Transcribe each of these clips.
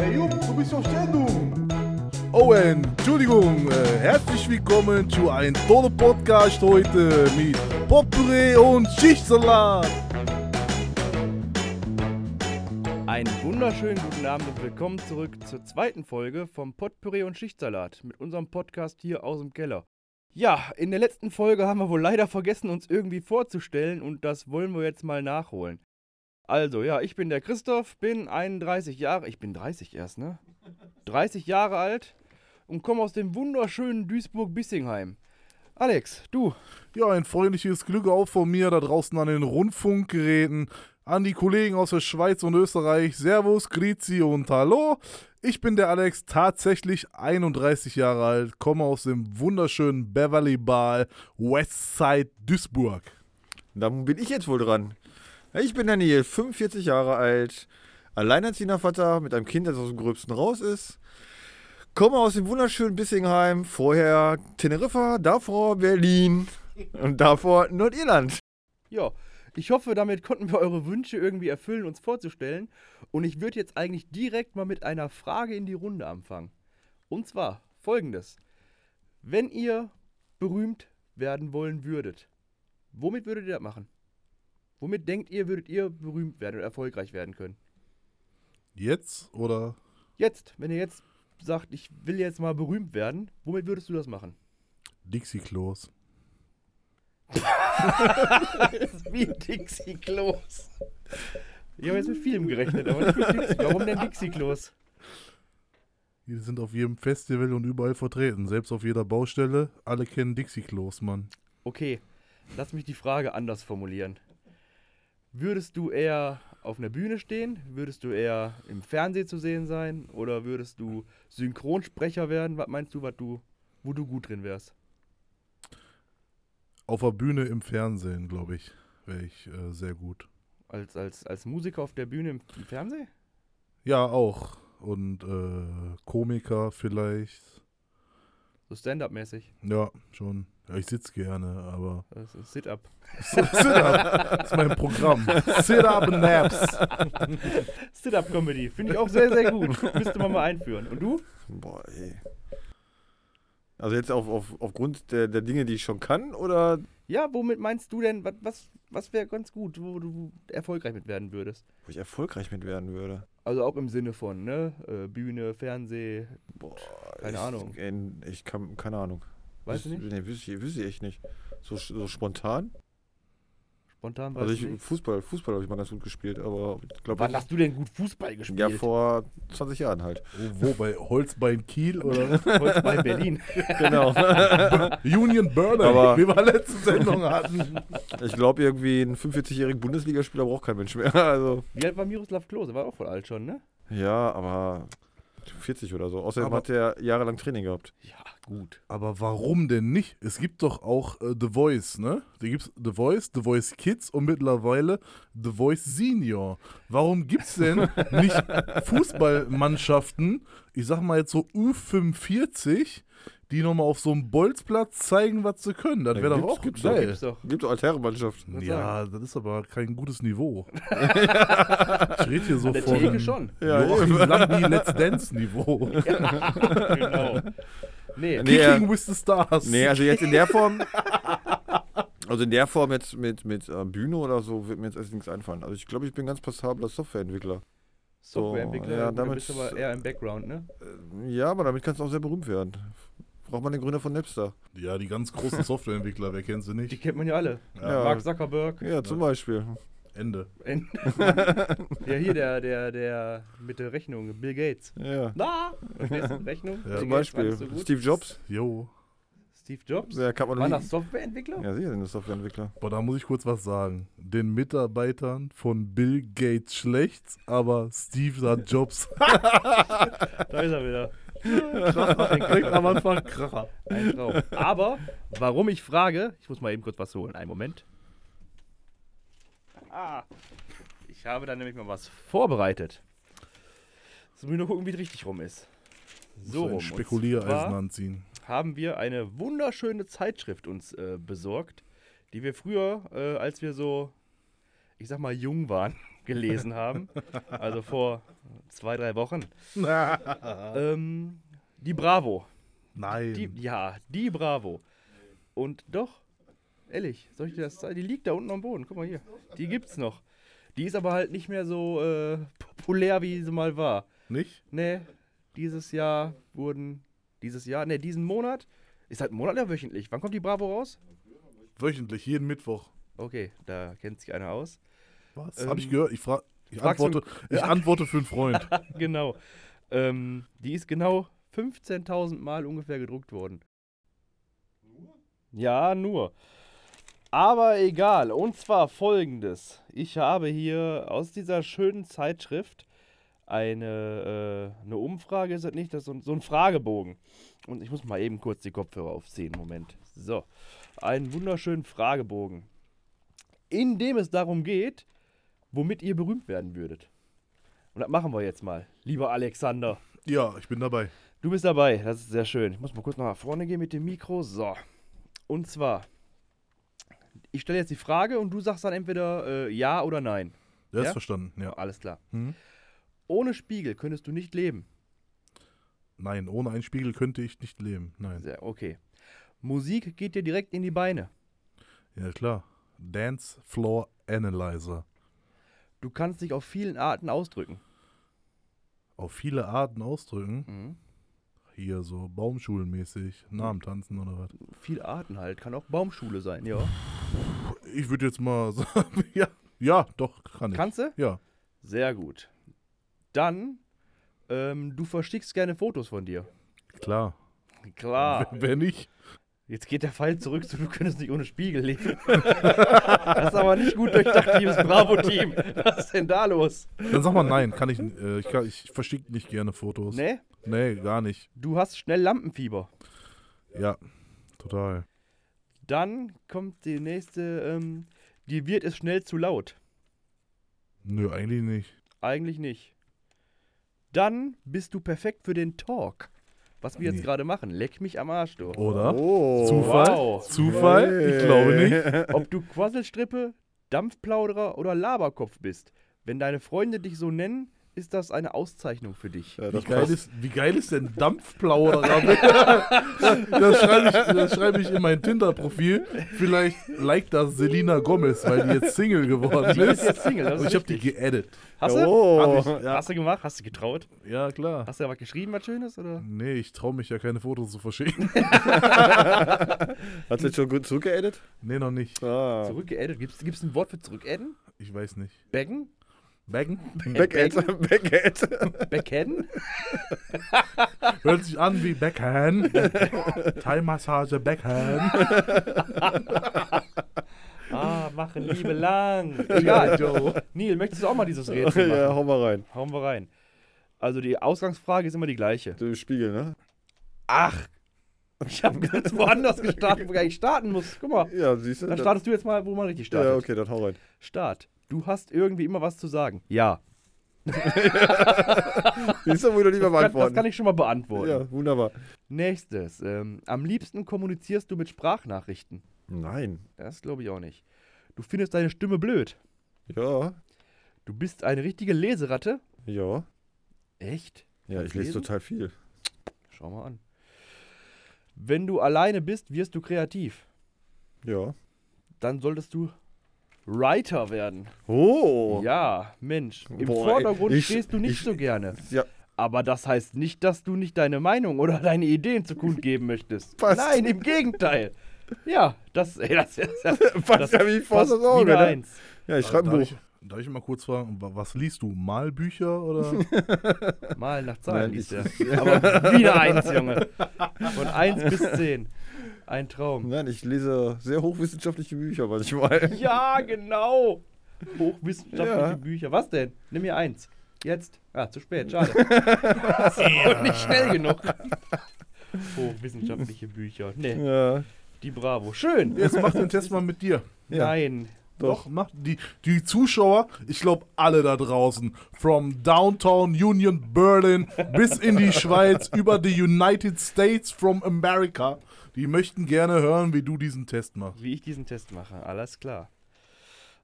Hey Jupp, du bist auf Sendung. Oh, Entschuldigung. Äh, herzlich willkommen zu einem tollen Podcast heute mit Potpourri und Schichtsalat. Einen wunderschönen guten Abend und willkommen zurück zur zweiten Folge vom Potpourri und Schichtsalat mit unserem Podcast hier aus dem Keller. Ja, in der letzten Folge haben wir wohl leider vergessen, uns irgendwie vorzustellen und das wollen wir jetzt mal nachholen. Also, ja, ich bin der Christoph, bin 31 Jahre, ich bin 30 erst, ne? 30 Jahre alt und komme aus dem wunderschönen Duisburg-Bissingheim. Alex, du, Ja, ein freundliches Glück auch von mir da draußen an den Rundfunkgeräten. An die Kollegen aus der Schweiz und Österreich. Servus, Grüezi und Hallo. Ich bin der Alex, tatsächlich 31 Jahre alt, komme aus dem wunderschönen Beverly Ball, Westside Duisburg. Dann bin ich jetzt wohl dran. Ich bin Daniel, 45 Jahre alt, alleinerziehender Vater mit einem Kind, das aus dem Gröbsten raus ist. Komme aus dem wunderschönen Bissingheim, vorher Teneriffa, davor Berlin und davor Nordirland. Ja, ich hoffe, damit konnten wir eure Wünsche irgendwie erfüllen, uns vorzustellen. Und ich würde jetzt eigentlich direkt mal mit einer Frage in die Runde anfangen. Und zwar folgendes. Wenn ihr berühmt werden wollen würdet, womit würdet ihr das machen? Womit denkt ihr, würdet ihr berühmt werden oder erfolgreich werden können? Jetzt oder? Jetzt, wenn ihr jetzt sagt, ich will jetzt mal berühmt werden, womit würdest du das machen? Dixie Klos. Wie Dixie Klos. Ich habe jetzt mit Film gerechnet, aber nicht mit Dixie. Warum denn Dixie Klos? Die sind auf jedem Festival und überall vertreten, selbst auf jeder Baustelle. Alle kennen Dixie Klos, Mann. Okay, lass mich die Frage anders formulieren. Würdest du eher auf einer Bühne stehen? Würdest du eher im Fernsehen zu sehen sein? Oder würdest du Synchronsprecher werden? Was meinst du, was du, wo du gut drin wärst? Auf der Bühne im Fernsehen, glaube ich, wäre ich äh, sehr gut. Als, als, als Musiker auf der Bühne im, im Fernsehen? Ja, auch. Und äh, Komiker vielleicht. So Stand-up-mäßig. Ja, schon. Ja, ich sitze gerne, aber. Sit-up. Sit-up das ist mein Programm. Sit-up and Naps. Sit-up-Comedy. Finde ich auch sehr, sehr gut. Müsste man mal einführen. Und du? Boah, ey. Also jetzt auf, auf, aufgrund der, der Dinge, die ich schon kann, oder Ja, womit meinst du denn, was, was, was wäre ganz gut, wo du erfolgreich mit werden würdest? wo ich erfolgreich mit werden würde? Also auch im Sinne von, ne? Äh, Bühne, Fernseh, Boah, Keine ich, Ahnung. Ich kann, keine Ahnung. Weißt du nicht? Nee, wüsste ich, wüsste ich echt nicht. So, so spontan? Spontan Also du ich, nicht? Fußball, Fußball habe ich mal ganz gut gespielt, aber ich glaube Wann hast du denn gut Fußball gespielt? Ja, vor 20 Jahren halt. Wo, wo bei Holzbein Kiel oder bei Berlin. Genau. Union Burner, Aber- wie wir letzte Sendung hatten. ich glaube, irgendwie einen 45-jährigen Bundesligaspieler braucht kein Mensch mehr. Also, Wie alt war Miroslav Klose? War auch voll alt schon, ne? ja, aber 40 oder so. Außerdem Aber- hat er jahrelang Training gehabt. Ja, gut. Aber warum denn nicht? Es gibt doch auch äh, The Voice, ne? Da gibt's The Voice, The Voice Kids und mittlerweile The Voice Senior. Warum gibt's denn nicht Fußballmannschaften, ich sag mal jetzt so U45, die nochmal auf so einem Bolzplatz zeigen, was sie können? Das Ja, wäre doch auch gibt's geil. Gibt's doch. Gibt doch Altherrenmannschaft. Wollte Ja, das ist aber kein gutes Niveau. ich rede hier so An der von Theke schon. Ja, Joachim. Lambi Let's Dance Niveau. genau. Nee, Nee, Kicking äh, with the Stars. Nee, also jetzt in der Form. Also in der Form jetzt mit, mit äh, Bühne oder so wird mir jetzt erst nichts einfallen. Also ich glaube, ich bin ganz passabler Softwareentwickler. Softwareentwickler, ja, du damit- bist aber eher im Background, ne? Äh, Ja, aber damit kannst du auch sehr berühmt werden. Braucht man den Gründer von Napster. Ja, die ganz großen Softwareentwickler, wer kennt sie Die nicht? kennt man ja alle. Ja. Mark Zuckerberg. Ja, zum Beispiel. Ende. End- ja, hier der, der, der mit der Rechnung, Bill Gates. Ja. Na, die Rechnung? Ja. Zum Gates Beispiel. so. Steve Jobs. Jo. Steve Jobs? Ja, kann man War das Softwareentwickler? Ja, sie sind Softwareentwickler. Boah, da muss ich kurz was sagen. Den Mitarbeitern von Bill Gates schlecht, aber Steve hat Jobs. Da ist er wieder. Direkt am Anfang Kracher. Ein Traum. Aber, warum ich frage, ich muss mal eben kurz was holen. Einen Moment. Ah, ich habe da nämlich mal was vorbereitet. Jetzt muss ich nur gucken, wie es richtig rum ist. So ein rum. Spekuliereisen anziehen. haben wir eine wunderschöne Zeitschrift uns äh, besorgt, die wir früher, äh, als wir so, ich sag mal, jung waren, gelesen haben. Also vor zwei, drei Wochen. ähm, die Bravo. Nein. Die, ja, die Bravo. Und doch, ehrlich, soll ich dir das zeigen? Die liegt da unten am Boden. Guck mal hier. Die gibt's noch. Die ist aber halt nicht mehr so äh, populär, wie sie mal war. Nicht? Nee, dieses Jahr wurden. Dieses Jahr, nee, diesen Monat. Ist halt ein Monat oder wöchentlich? Wann kommt die Bravo raus? Wöchentlich, jeden Mittwoch. Okay, da kennt sich einer aus. Was? Ähm, Hab ich gehört? Ich, frag, ich, antworte, ich antworte für einen Freund. genau. Ähm, die ist genau 15.000 Mal ungefähr gedruckt worden. Ja, nur. Aber egal. Und zwar folgendes. Ich habe hier aus dieser schönen Zeitschrift eine, äh, eine Umfrage, ist das nicht? Das ist so ein, so ein Fragebogen. Und ich muss mal eben kurz die Kopfhörer aufziehen. Moment. So. Einen wunderschönen Fragebogen. In dem es darum geht, womit ihr berühmt werden würdet. Und das machen wir jetzt mal. Lieber Alexander. Ja, ich bin dabei. Du bist dabei, das ist sehr schön. Ich muss mal kurz nach vorne gehen mit dem Mikro. So. Und zwar, ich stelle jetzt die Frage und du sagst dann entweder äh, ja oder nein. Der Ja? ist verstanden, ja. Alles klar. Hm? Ohne Spiegel könntest du nicht leben. Nein, ohne einen Spiegel könnte ich nicht leben. Nein. Sehr, okay. Musik geht dir direkt in die Beine. Ja, klar. Dance Floor Analyzer. Du kannst dich auf vielen Arten ausdrücken. Auf viele Arten ausdrücken. Mhm. Hier so baumschulenmäßig, Namen tanzen oder was. Viele Arten halt. Kann auch Baumschule sein, ja. Ich würde jetzt mal sagen, ja, ja, doch, kann ich. Kannst du? Ja, Sehr gut. Dann, ähm, du verschickst gerne Fotos von dir. klar. Klar. Wenn wenn nicht, Jetzt geht der Fall zurück zu, du könntest nicht ohne Spiegel leben. das ist aber nicht gut durchdacht, liebes Bravo-Team. Was ist denn da los? dann sag mal nein, kann ich, äh, ich, kann, ich verschicke nicht gerne Fotos. Ne? Nee, gar nicht. Du hast schnell Lampenfieber. Ja, total. Dann kommt die nächste, ähm, dir wird es schnell zu laut. Nö, eigentlich nicht. Eigentlich nicht. Dann bist du perfekt für den Talk. Was wir jetzt Nee. gerade machen. Leck mich am Arsch, du. Oder? Oh. Zufall? Wow. Zufall? Ich glaube nicht. Ob du Quasselstrippe, Dampfplauderer oder Laberkopf bist. Wenn deine Freunde dich so nennen, ist das eine Auszeichnung für dich. Ja, Wie das geil, ist, wie geil ist denn Dampfplauderer? das schreibe ich, das schreib ich in mein Tinder-Profil. Vielleicht liked das Selina Gomez, weil die jetzt Single geworden Die ist ist. jetzt Single, das Und ist ich habe die geedit. Hast du? Oh. Hab ich, ja, Hast du gemacht? Hast du getraut? ja, klar. Hast du ja was geschrieben, was Schönes? Oder? Nee, ich traue mich ja keine Fotos zu verschicken. Hat sie jetzt schon gut zurückgeedit? Nee, noch nicht. Ah. Zurückgeaddet? Gibt es ein Wort für zurückadden? Ich weiß nicht. Baggen? Baggen? Backend. Backend. Backadden? Hört sich an wie Backhand. Thai-Massage Backhand. Ah, machen Liebe lang. Egal. Neil, möchtest du auch mal dieses Rätsel machen? ja, hau mal rein. Hauen wir rein. Also die Ausgangsfrage ist immer die gleiche. Du Spiegel, ne? Ach, ich habe ganz woanders gestartet, wo ich eigentlich starten muss. Guck mal. Ja, siehst du? Dann startest du jetzt mal, wo man richtig startet. Ja, okay, dann hau rein. Start. Du hast irgendwie immer was zu sagen. Ja. Siehst du, wo du lieber Das kann, das beantworten. kann ich schon mal beantworten. ja, wunderbar. Nächstes. Ähm, am liebsten kommunizierst du mit Sprachnachrichten. Nein. Das glaube ich auch nicht. Du findest deine Stimme blöd. Ja. Du bist eine richtige Leseratte. Ja. Echt? Ja, Kannst ich lese lesen? total viel. Schau mal an. Wenn du alleine bist, wirst du kreativ. Ja. Dann solltest du Writer werden. Oh. Ja, Mensch. Im Boah, Vordergrund ich- stehst du nicht ich- so gerne. Ja. Aber das heißt nicht, dass du nicht deine Meinung oder deine Ideen zu kundgeben möchtest. Passt. Nein, im Gegenteil. Ja, das, ey, das, das, das, Passt ja wie aufs wie Auge, ne? Eins. Ja, ich schreibe ein darf, Buch. ich, darf ich mal kurz fragen, wa- was liest du? Malbücher oder? Mal nach Zahlen liest er. Aber wieder eins, Junge. Von eins bis zehn. Ein Traum. Nein, ich lese sehr hochwissenschaftliche Bücher manchmal. Ja, genau. Hochwissenschaftliche Ja. Bücher. Was denn? Nimm mir eins. Jetzt. Ah, zu spät. Schade. Und nicht schnell genug. Hochwissenschaftliche Bücher. Nee, Ja. die Bravo. Schön. Jetzt mach den Test mal mit dir. Ja. Nein. Doch, mach die, die Zuschauer, ich glaube alle da draußen, from Downtown Union Berlin bis in die Schweiz, über die United States from America, die möchten gerne hören, wie du diesen Test machst. Wie ich diesen Test mache. Alles klar.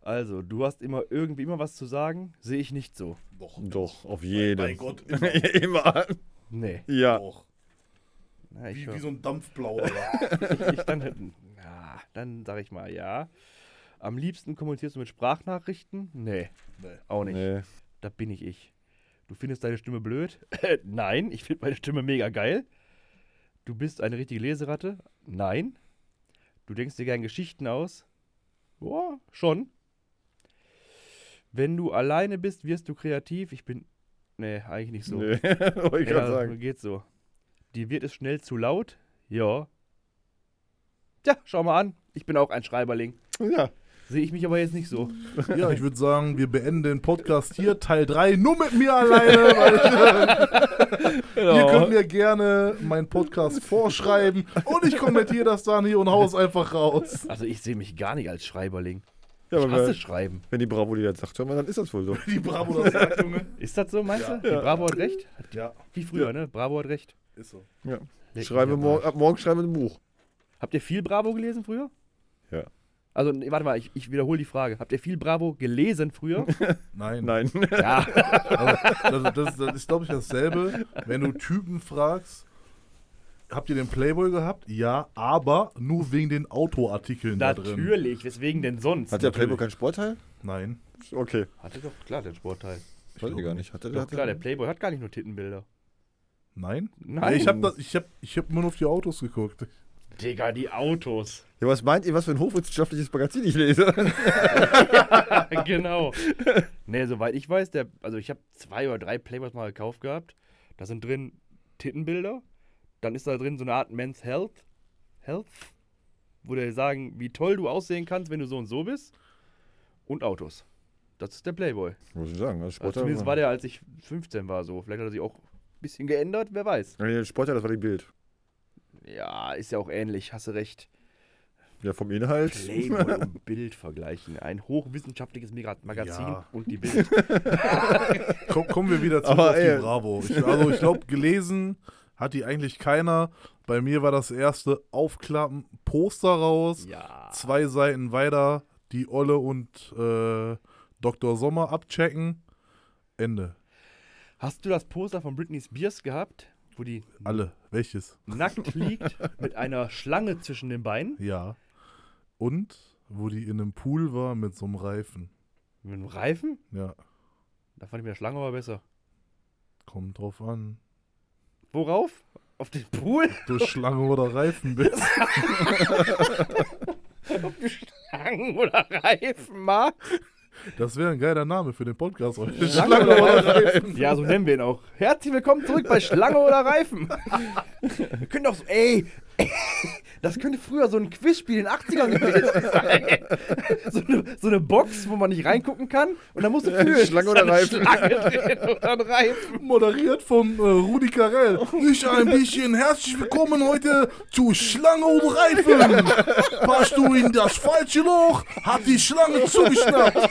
Also, du hast immer irgendwie immer was zu sagen, sehe ich nicht so. Doch. Doch, auf jeden. Mein Gott, Immer. Nee. Ja. Doch. Na, ich, Wie, wie so ein Dampfplauderer. ich dann, ja, dann sage ich mal ja. Am liebsten kommunizierst du mit Sprachnachrichten? Nee, nee. auch nicht. Nee. Da bin ich ich. Du findest deine Stimme blöd? Nein, ich finde meine Stimme mega geil. Du bist eine richtige Leseratte? Nein. Du denkst dir gern Geschichten aus? Boah, schon. Wenn du alleine bist, wirst du kreativ. Ich bin. Nee, eigentlich nicht so. Nee. Wollte ich gerade ja, sagen. geht so. Dir wird es schnell zu laut? Ja. Tja, schau mal an. Ich bin auch ein Schreiberling. Ja. Sehe ich mich aber jetzt nicht so. Ja, ich würde sagen, wir beenden den Podcast hier, Teil 3, nur mit mir alleine. Weil, Genau. Ihr könnt mir gerne meinen Podcast vorschreiben und ich kommentiere das dann hier und hau's einfach raus. Also ich sehe mich gar nicht als Schreiberling. Ja, ich aber hasse wenn, Schreiben. wenn die Bravo die das sagt, hör mal, dann ist das wohl so. Die Bravo das sagt, Junge. Ist das so, meinst Ja. du? Die Bravo hat recht? Ja, Wie früher, ne? Bravo hat recht. ist so. Ja. Schreibe morgen, Arsch. ab morgen schreibe ein Buch. Habt ihr viel Bravo gelesen früher? Ja. Also, nee, warte mal, ich, ich wiederhole die Frage. Habt ihr viel Bravo gelesen früher? Nein. Nein. ja. Also, das, das, das ist, glaube ich, dasselbe, wenn du Typen fragst, habt ihr den Playboy gehabt? Ja, aber nur wegen den Autoartikeln da drin. Natürlich, weswegen denn sonst? Hat der Natürlich. Playboy keinen Sportteil? Nein. Okay. Hatte doch, klar, den Sportteil. Weiß ich gar nicht. Hat der, Doch, hat klar, der Playboy hat gar nicht nur Tittenbilder. Nein? Nein. Ich habe ich hab, ich hab immer nur auf die Autos geguckt. Digga, die Autos. Ja, was meint ihr, was für ein hochwissenschaftliches Magazin ich lese? genau. Nee, soweit ich weiß, der, also ich habe zwei oder drei Playboys mal gekauft gehabt. Da sind drin Tittenbilder. Dann ist da drin so eine Art Men's Health. Health. Wo die sagen, wie toll du aussehen kannst, wenn du so und so bist. Und Autos. Das ist der Playboy. Muss ich sagen. Also Also Sportteil zumindest war der, als ich 15 war, so. Vielleicht hat er sich auch ein bisschen geändert, wer weiß. Nee, der Sportteil, das war die Bild. Ja, ist ja auch ähnlich, hast du recht. Ja, vom Inhalt. Playboy und Bild vergleichen. Ein hochwissenschaftliches Magazin Ja. und die Bild. Komm, kommen wir wieder zurück auf die ey. Bravo. Ich, also ich glaube, gelesen hat die eigentlich keiner. Bei mir war das erste Aufklappen, Poster raus, ja. zwei Seiten weiter, die Olle und äh, Dr. Sommer abchecken. Ende. Hast du das Poster von Britney Spears gehabt, wo die Alle. Welches? nackt liegt mit einer Schlange zwischen den Beinen? Ja. Und wo die in einem Pool war mit so einem Reifen. Mit einem Reifen? Ja, Da fand ich mir der Schlange aber besser. kommt drauf an. Worauf? Auf den Pool? Du Schlange oder Reifen bist. Ob du Schlangen oder Reifen magst? Das wäre ein geiler Name für den Podcast heute. Schlange oder Reifen? Ja, so nennen wir ihn auch. Herzlich willkommen zurück bei Schlange oder Reifen. Wir können doch so, ey, das könnte früher so ein Quizspiel in den 80ern gewesen sein. So eine, so eine Box, wo man nicht reingucken kann und dann musst du fühlen. Schlange da oder Reifen? Schlange oder Reifen. Moderiert von äh, Rudi Carell. Ich ein bisschen herzlich willkommen heute zu Schlange und Reifen. Passt du in das falsche Loch, hat die Schlange zugeschnappt.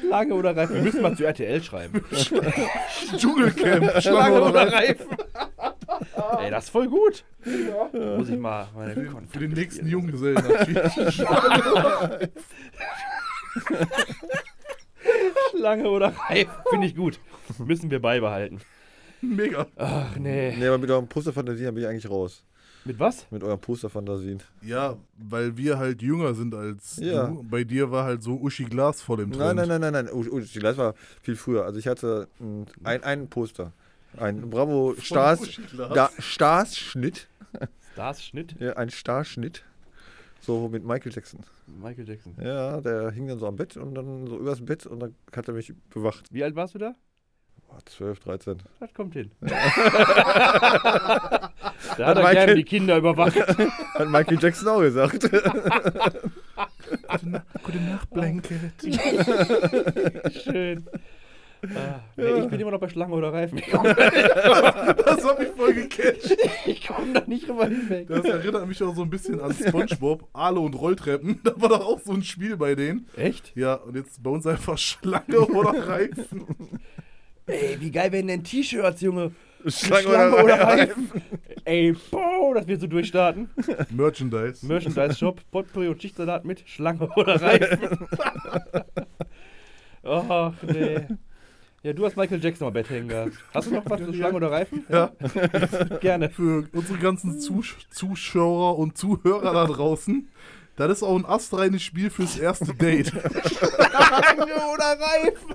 Schlange oder Reifen. Wir müssen mal zu RTL schreiben. Dschungelcamp, Schlange oder Reifen. Ey, das ist voll gut. Muss ich mal meine Für den nächsten Junggesellenabschied. Schlange oder Reifen. Finde ich gut. Müssen wir beibehalten. Mega. Ach nee. Nee, aber mit euren Posterfantasien bin ich eigentlich raus. Mit was? Mit euren Posterfantasien. Ja, weil wir halt jünger sind als Ja. du. Bei dir war halt so Uschi Glas vor dem Trend. Nein, nein, nein, nein, nein. Oh, das war viel früher. Also ich hatte ein, ein, ein Poster. Ein Bravo Stars, Uschi Glas. da, Stars-Schnitt. Stars Schnitt. Ja, ein Starschnitt. So mit Michael Jackson. Michael Jackson. Ja, der hing dann so am Bett und dann so übers Bett und dann hat er mich bewacht. Wie alt warst du da? Boah, 12, 13. Das kommt hin. da hat er Michael- gerne die Kinder überwacht. Hat Michael Jackson auch gesagt. Gute, Na Gute Nacht, Blanket. Schön. Ah, nee, ich bin immer noch bei Schlange oder Reifen. Ich komme Das hab ich voll gecatcht. komm da nicht drüber hinweg. Das erinnert mich auch so ein bisschen an Spongebob, Aale und Rolltreppen. Da war doch auch so ein Spiel bei denen. Echt? Ja, und jetzt bei uns einfach Schlange oder Reifen. Ey, wie geil wären denn T-Shirts, Junge? Schlange, Schlange oder, oder Reifen. Ey, boah, das wird so durchstarten. Merchandise. Merchandise-Shop, Potpourri und Schichtsalat mit Schlange oder Reifen. Ach, nee. Ja, du hast Michael Jackson am Bett hängen gehabt. Hast du noch was zu Schlange oder Reifen? Ja. Gerne. Für unsere ganzen Zus Zuschauer und Zuhörer da draußen. Das ist auch ein astreines Spiel fürs erste Date. Schlange oder Reifen?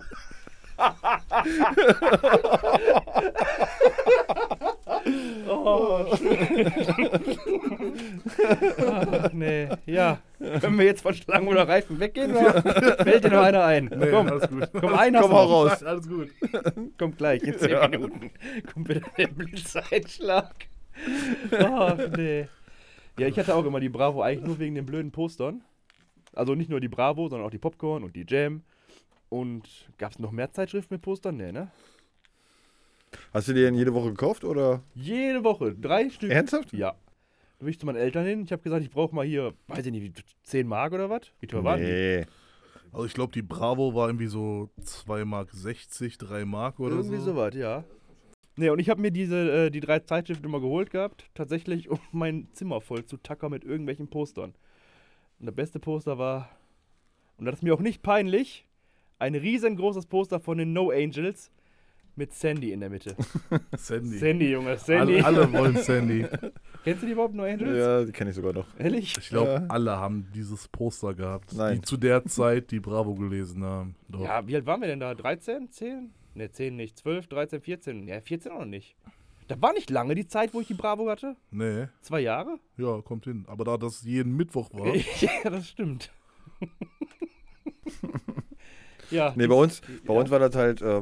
Oh, Ach, nee. Ja. Können wir jetzt von Schlangen oder Reifen weggehen? Oder fällt dir noch einer ein? Nee, komm, alles gut. komm, hast Komm auch raus. Nein, alles gut. Kommt gleich, in 10 Minuten. Kommt wieder der Blitzeinschlag. Ach, nee. Ja, ich hatte auch immer die Bravo eigentlich nur wegen den blöden Postern. Also nicht nur die Bravo, sondern auch die Popcorn und die Jam. Und gab es noch mehr Zeitschriften mit Postern? Nee, ne? Hast du die denn jede Woche gekauft oder? Jede Woche, drei Stück. Ernsthaft? Ja. Da bin ich zu meinen Eltern hin. Ich habe gesagt, ich brauche mal hier, weiß ich nicht, wie, 10 Mark oder was? Wie teuer waren die? Nee. Also ich glaube, die Bravo war irgendwie so 2 Mark 60, 3 Mark oder Irgendwie so. sowas, ja. Nee, und ich habe mir diese, äh, die drei Zeitschriften immer geholt gehabt, tatsächlich, um mein Zimmer voll zu tackern mit irgendwelchen Postern. Und der beste Poster war, und das ist mir auch nicht peinlich, ein riesengroßes Poster von den No Angels mit Sandy in der Mitte. Sandy. Sandy, Junge, Sandy. Alle, alle wollen Sandy. Kennst du die überhaupt, No Angels? Ja, die kenne ich sogar noch. Ehrlich? Ich glaube, Ja. alle haben dieses Poster gehabt, Nein. die zu der Zeit die Bravo gelesen haben. Doch. Ja, wie alt waren wir denn da? 13? 10? Ne, 10 nicht. 12, 13, 14. Ja, 14 auch noch nicht. Da war nicht lange die Zeit, wo ich die Bravo hatte. Nee, Zwei Jahre? ja, kommt hin. Aber da das jeden Mittwoch war, ja, das stimmt. Ja. Nee, bei uns, bei ja. uns war das halt, äh,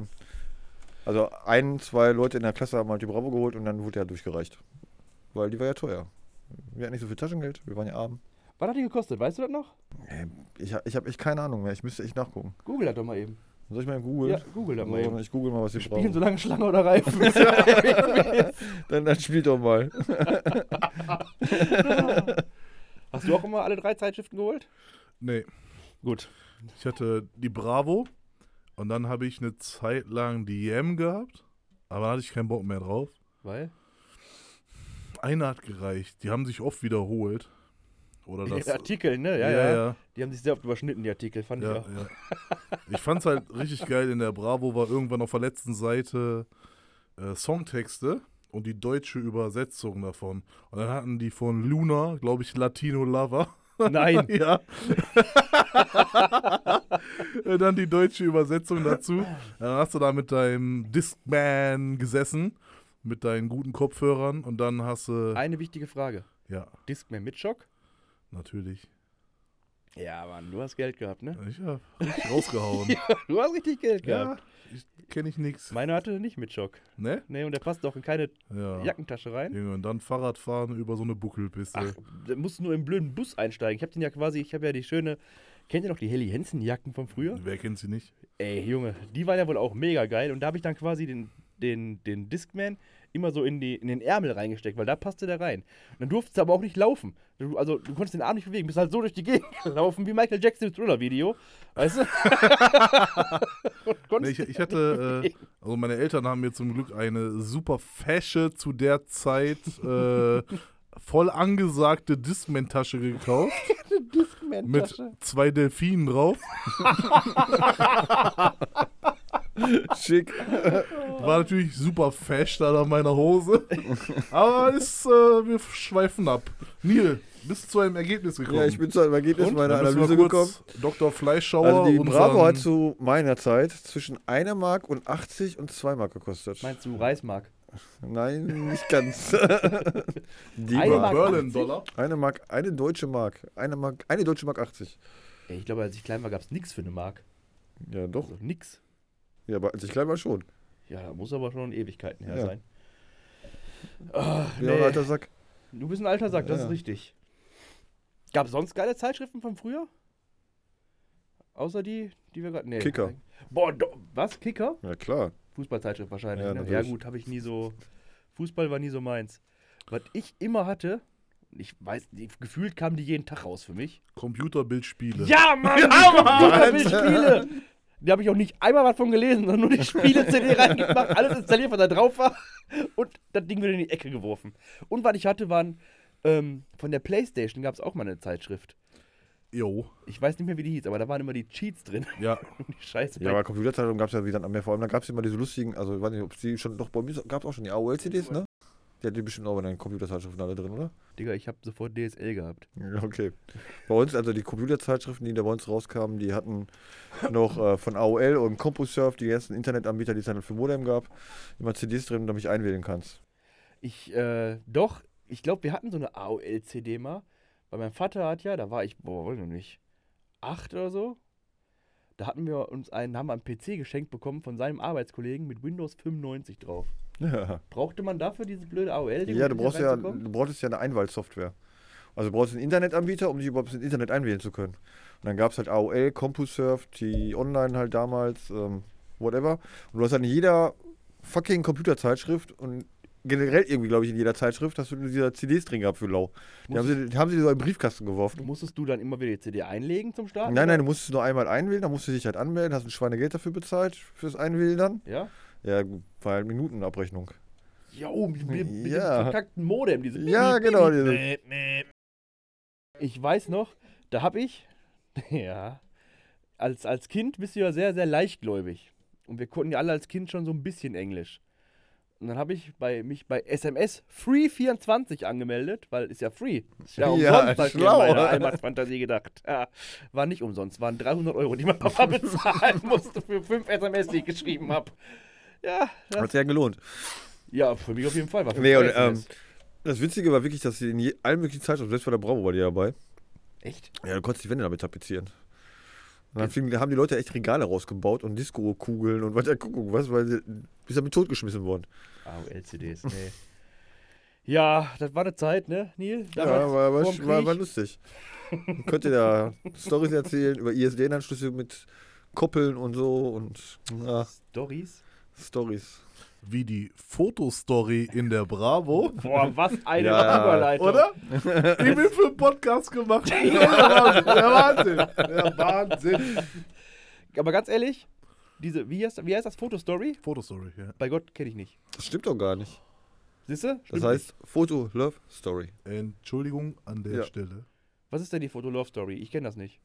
also ein, zwei Leute in der Klasse haben halt die Bravo geholt und dann wurde der durchgereicht. Weil die war ja teuer. Wir hatten nicht so viel Taschengeld, wir waren ja arm. Was hat die gekostet? Weißt du das noch? Ich, ich habe echt keine Ahnung mehr, ich müsste echt nachgucken. Google das doch mal eben. Soll ich mal googeln? Ja, google das mal So, eben. ich google mal, was die Spielen brauchen. so lange Schlange oder Reifen. Dann, dann spielt doch mal. Hast du auch immer alle drei Zeitschriften geholt? nee, Gut. Ich hatte die Bravo und dann habe ich eine Zeit lang die Yam gehabt, aber da hatte ich keinen Bock mehr drauf. Weil? Eine hat gereicht, die haben sich oft wiederholt. Oder das. Die Artikel, ne? Ja, ja, ja. Die haben sich sehr oft überschnitten, die Artikel, fand Ja, ich auch. ja. Ich fand's halt richtig geil. In der Bravo war irgendwann auf der letzten Seite äh, Songtexte und die deutsche Übersetzung davon. Und dann hatten die von Luna, glaube ich, Latino Lover. Nein. ja. Dann die deutsche Übersetzung dazu. Dann hast du da mit deinem Discman gesessen, mit deinen guten Kopfhörern und dann hast du. Eine wichtige Frage. Ja, Discman mit Schock? natürlich. Ja, Mann, du hast Geld gehabt, ne? Ich hab richtig rausgehauen. Du hast richtig Geld ja, gehabt. ich, kenne ich nix. Meine hatte nicht mit Schock. Ne? Ne, und der passt auch in keine Ja. Jackentasche rein. Junge, und dann Fahrradfahren über so eine Buckelpiste. Ach, da musst du nur im blöden Bus einsteigen. Ich hab den ja quasi, ich habe ja die schöne, kennt ihr noch die Helly Hansen Jacken von früher? Wer kennt sie nicht? Ey, Junge, die waren ja wohl auch mega geil. Und da habe ich dann quasi den, den, den Discman immer so in, die, in den Ärmel reingesteckt, weil da passte der rein. Und dann durfte es aber auch nicht laufen. Du, also, du konntest den Arm nicht bewegen, bist halt so durch die Gegend gelaufen, wie Michael Jackson im Thriller-Video. Weißt du? Nee, ich, ich hatte, äh, also meine Eltern haben mir zum Glück eine super fesche, zu der Zeit äh, voll angesagte Discman-Tasche gekauft. mit Discman-Tasche. zwei Delfinen drauf. Schick. War natürlich super fesch da an meiner Hose. Aber ist, äh, wir schweifen ab. Neil, bist zu einem Ergebnis gekommen. Ja, ich bin zu einem Ergebnis Und? meiner Analyse gekommen. Dr. Fleischschauer. Also die Bravo hat zu meiner Zeit zwischen 1 Mark und 80 und 2 Mark gekostet. Meinst du Reismark? Nein, nicht ganz. die Eine Mark. Mark. Berlin-Dollar. Eine Mark, eine deutsche Mark. Eine Mark, eine deutsche Mark 80. Ey, ich glaube, als ich klein war, gab es nichts für eine Mark. Ja, doch. Also nix. Ja, aber als ich klein war schon. Ja, da muss aber schon Ewigkeiten her Ja. sein. Ach, Ja, nee. alter Sack. Du bist ein alter Sack, das Ja. ist richtig. Gab es sonst geile Zeitschriften von früher? Außer die, die wir gerade. Nee. Kicker. Boah, do, was? Kicker? Ja, klar. Fußballzeitschrift wahrscheinlich. Ja, ne? ja gut, habe ich nie so. Fußball war nie so meins. Was ich immer hatte, ich weiß, die, gefühlt kamen die jeden Tag raus für mich. Computerbildspiele. Ja, Mann! Ja, Mann! Computerspiele! Die habe ich auch nicht einmal was von gelesen, sondern nur die Spiele-CD reingemacht, alles installiert, was da drauf war und das Ding wieder in die Ecke geworfen. Und was ich hatte, waren ähm, von der Playstation gab es auch mal eine Zeitschrift. Jo, Ich weiß nicht mehr, wie die hieß, aber da waren immer die Cheats drin. ja. die Scheiße. Ja, aber Computerzeitungen gab es ja wieder mehr. Vor allem, da gab es immer diese lustigen, also ich weiß nicht, ob es die schon, doch bei mir gab es auch schon die AOL-CDs, ne? Die hat die bestimmt auch bei den Computerzeitschriften alle drin, oder? Digga, ich habe sofort DSL gehabt. Okay. Bei uns, also die Computerzeitschriften, die da bei uns rauskamen, die hatten noch äh, von AOL und CompuServe, die ersten Internetanbieter, die es dann für Modem gab, immer CDs drin, damit ich einwählen kannst. Ich, äh, doch, ich glaube, wir hatten so eine AOL-CD mal. Weil mein Vater hat ja, da war ich, boah, ich nicht, acht oder so. Da hatten wir uns einen, haben wir einen PC geschenkt bekommen von seinem Arbeitskollegen mit Windows 95 drauf. Ja. Brauchte man dafür diese blöde AOL? Ja, du brauchst ja, du brauchtest ja eine Einwahlsoftware. Also du brauchst einen Internetanbieter, um dich überhaupt ins Internet einwählen zu können. Und dann gab es halt AOL, CompuServe, die Online halt damals, ähm, whatever. Und du hast dann in jeder fucking Computerzeitschrift und generell irgendwie, glaube ich, in jeder Zeitschrift hast du diese CDs drin gehabt für lau. Die haben, sie, die haben sie so in den Briefkasten geworfen. Musstest du dann immer wieder die CD einlegen zum Start? Nein, nein, du musstest nur einmal einwählen, dann musst du dich halt anmelden, hast ein Schweinegeld dafür bezahlt, fürs Einwählen dann. Ja? Ja, war halt Minutenabrechnung. Jo, mit, mit, mit Ja. dem verkackten Modem. Diese Ja, genau, diese- Ich weiß noch, da habe ich, ja, als, als Kind bist du ja sehr, sehr leichtgläubig. Und wir konnten ja alle als Kind schon so ein bisschen Englisch. Und dann habe ich bei, mich bei SMS Free24 angemeldet, weil ist ja free. Ist ja umsonst, Ja, hab ich schlau. meiner Heimatfantasie gedacht. Ja, war nicht umsonst, waren 300 Euro, die mein Papa bezahlen musste für fünf SMS, die ich geschrieben habe. Ja, das, Hat sich ja gelohnt. ja, für mich auf jeden Fall. War Nee, und, ähm, das Witzige war wirklich, dass sie in allen möglichen Zeitschriften, selbst bei der Bravo war die dabei, Echt? ja, du konntest die Wände damit tapezieren. Und dann fingen, haben die Leute echt Regale rausgebaut und Disco-Kugeln und was der Kuckuck was, weil sie bis damit totgeschmissen worden. AOL-CDs, nee. Ja, das war eine Zeit, ne, Neil? Ja, Damals war, war, war, Krieg. war lustig. Man könnte da Storys erzählen über ISDN-Anschlüsse mit Koppeln und so und ja, Stories? Stories. Wie die Fotostory in der Bravo. Boah, was eine Ja, Überleitung. Oder? Die wir für einen Podcast gemacht. Ja, Wahnsinn. Ja, Wahnsinn. Aber ganz ehrlich, diese, wie heißt, wie heißt das? Fotostory? Fotostory, ja. Bei Gott kenne ich nicht. Das stimmt doch gar nicht. Siehst du? Das heißt Foto Love Story. Entschuldigung an der Ja. Stelle. nicht. Was ist denn die Foto-Love-Story? Ich kenne das nicht.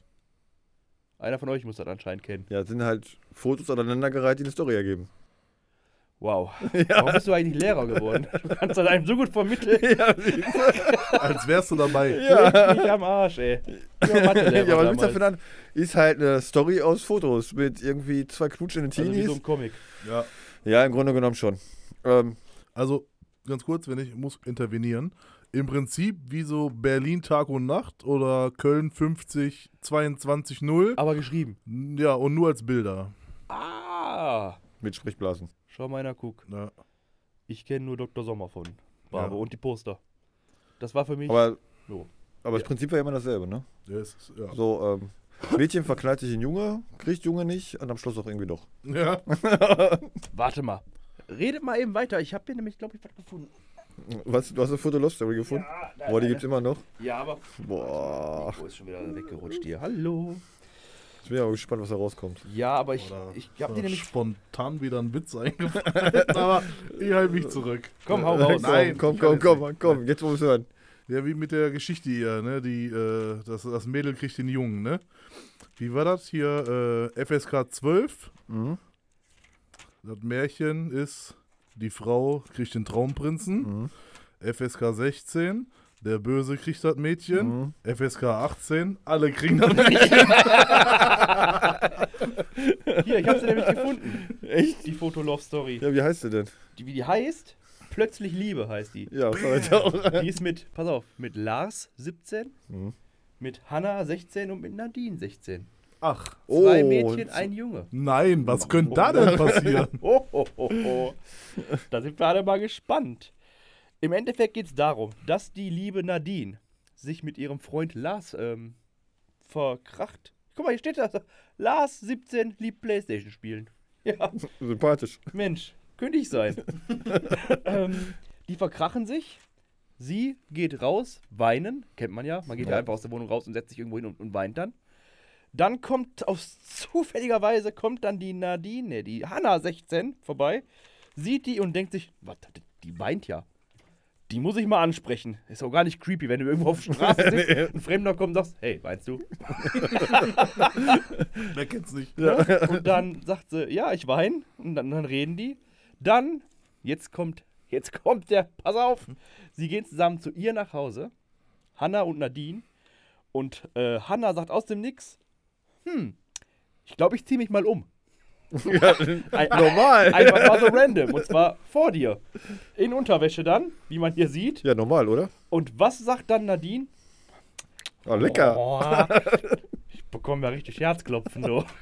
Einer von euch muss das anscheinend kennen. Ja, das sind halt Fotos aneinandergereiht, die eine Story ergeben. Wow. Warum bist du eigentlich Lehrer geworden? Du kannst das einem so gut vermitteln. ja, Als wärst du dabei. ja. Nicht am Arsch, ey. Ich war Mathelehrer ja, was willst du dafür an? Ist halt eine Story aus Fotos mit irgendwie zwei knutschenden Also wie Teenies. so ein Comic. Ja. ja, im Grunde genommen schon. Ähm, Also, ganz kurz, wenn ich muss intervenieren. Im Prinzip wie so Berlin Tag und Nacht oder Köln 50 22 0. Aber geschrieben. Ja, und nur als Bilder. Ah. mit Sprechblasen. Schau mal einer, guck. Ja. Ich kenne nur Dr. Sommer von Bravo Ja. und die Poster. Das war für mich. Aber, so. aber das Prinzip war immer dasselbe, ne? Ja, es ist, ja. So, ähm, Mädchen verknallt sich in Junge, kriegt Junge nicht und am Schluss auch irgendwie doch. ja. Warte mal. Redet mal eben weiter. Ich habe hier nämlich, glaube ich, was gefunden. Was, du hast eine Foto Love Story gefunden? Ja, Boah, die gibt's immer noch. Ja, aber. Boah. Oh, ist schon wieder weggerutscht hier. Hallo. Ich bin ja gespannt, was da rauskommt. Ja, aber ich, Oder ich habe oder die nämlich. spontan wieder einen Witz eingefallen. aber ich halte mich zurück. Komm, hau raus. Nein, komm, ich komm, komm, jetzt komm, nicht. jetzt wollen wir hören. Ja, wie mit der Geschichte hier, ne? Die, äh, das, das Mädel kriegt den Jungen, ne? Wie war das hier? Äh, FSK 12. Mhm. Das Märchen ist, die Frau kriegt den Traumprinzen. Mhm. FSK 16. Der Böse kriegt das Mädchen. Mhm. FSK 18. Alle kriegen das Mädchen. Hier, ich habe sie nämlich gefunden. Echt? Die Foto-Love-Story. Ja, wie heißt sie denn? Die, wie die heißt? Plötzlich Liebe heißt die. Ja, auch. Die ist mit, pass auf, mit Lars 17, Mhm. mit Hanna 16 und mit Nadine 16. Ach. Zwei Oh, Mädchen, ein Junge. Nein, was könnte da denn passieren? Oh, oh, oh, oh. Da sind wir alle mal gespannt. Im Endeffekt geht es darum, dass die liebe Nadine sich mit ihrem Freund Lars ähm, verkracht. Guck mal, hier steht das. Lars 17 liebt Playstation spielen. Ja, Sympathisch. Mensch, könnte ich sein. ähm, die verkrachen sich. Sie geht raus, weinen. Kennt man ja. Man geht ja. Ja. einfach aus der Wohnung raus und setzt sich irgendwo hin und, und weint dann. Dann kommt aus zufälligerweise kommt dann die Nadine, die Hanna 16 vorbei, sieht die und denkt sich, was, die weint ja. Die muss ich mal ansprechen. Ist auch gar nicht creepy, wenn du irgendwo auf der Straße sitzt, ein Fremder kommt und sagst, hey, weinst du? Wer kennt's nicht? Und dann sagt sie, ja, ich weine. Und dann, dann reden die. Dann, jetzt kommt, jetzt kommt der, pass auf. Sie gehen zusammen zu ihr nach Hause. Hanna und Nadine. Und äh, Hanna sagt aus dem Nix, hm, ich glaube, ich ziehe mich mal um. Ein, normal. Einfach mal so random. Und zwar vor dir. In Unterwäsche dann, wie man hier sieht. Ja, normal, oder? Und was sagt dann Nadine? Ah, lecker. Boah, ich bekomme ja richtig Herzklopfen, du.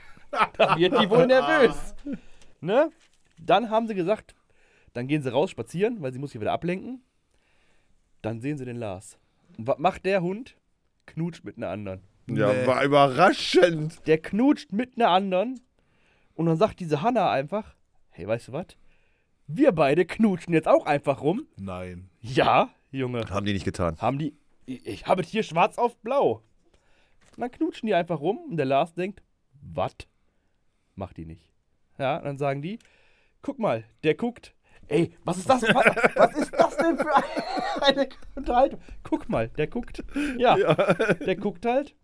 Da wird die wohl nervös. Ne? Dann haben sie gesagt, dann gehen sie raus spazieren, weil sie muss sich wieder ablenken. Dann sehen sie den Lars. Und was macht der Hund? Knutscht mit einer anderen. Ja, Nee. war überraschend. Der knutscht mit einer anderen. Und dann sagt diese Hanna einfach, hey, weißt du was? Wir beide knutschen jetzt auch einfach rum. Nein. Ja, Junge. Haben die nicht getan. haben die. Ich ich habe es hier schwarz auf blau. Und dann knutschen die einfach rum und der Lars denkt, was? Macht die nicht. Ja, dann sagen die, guck mal, der guckt. Ey, was ist das? Was, was ist das denn für eine Unterhaltung? Guck mal, der guckt. Ja, der guckt halt.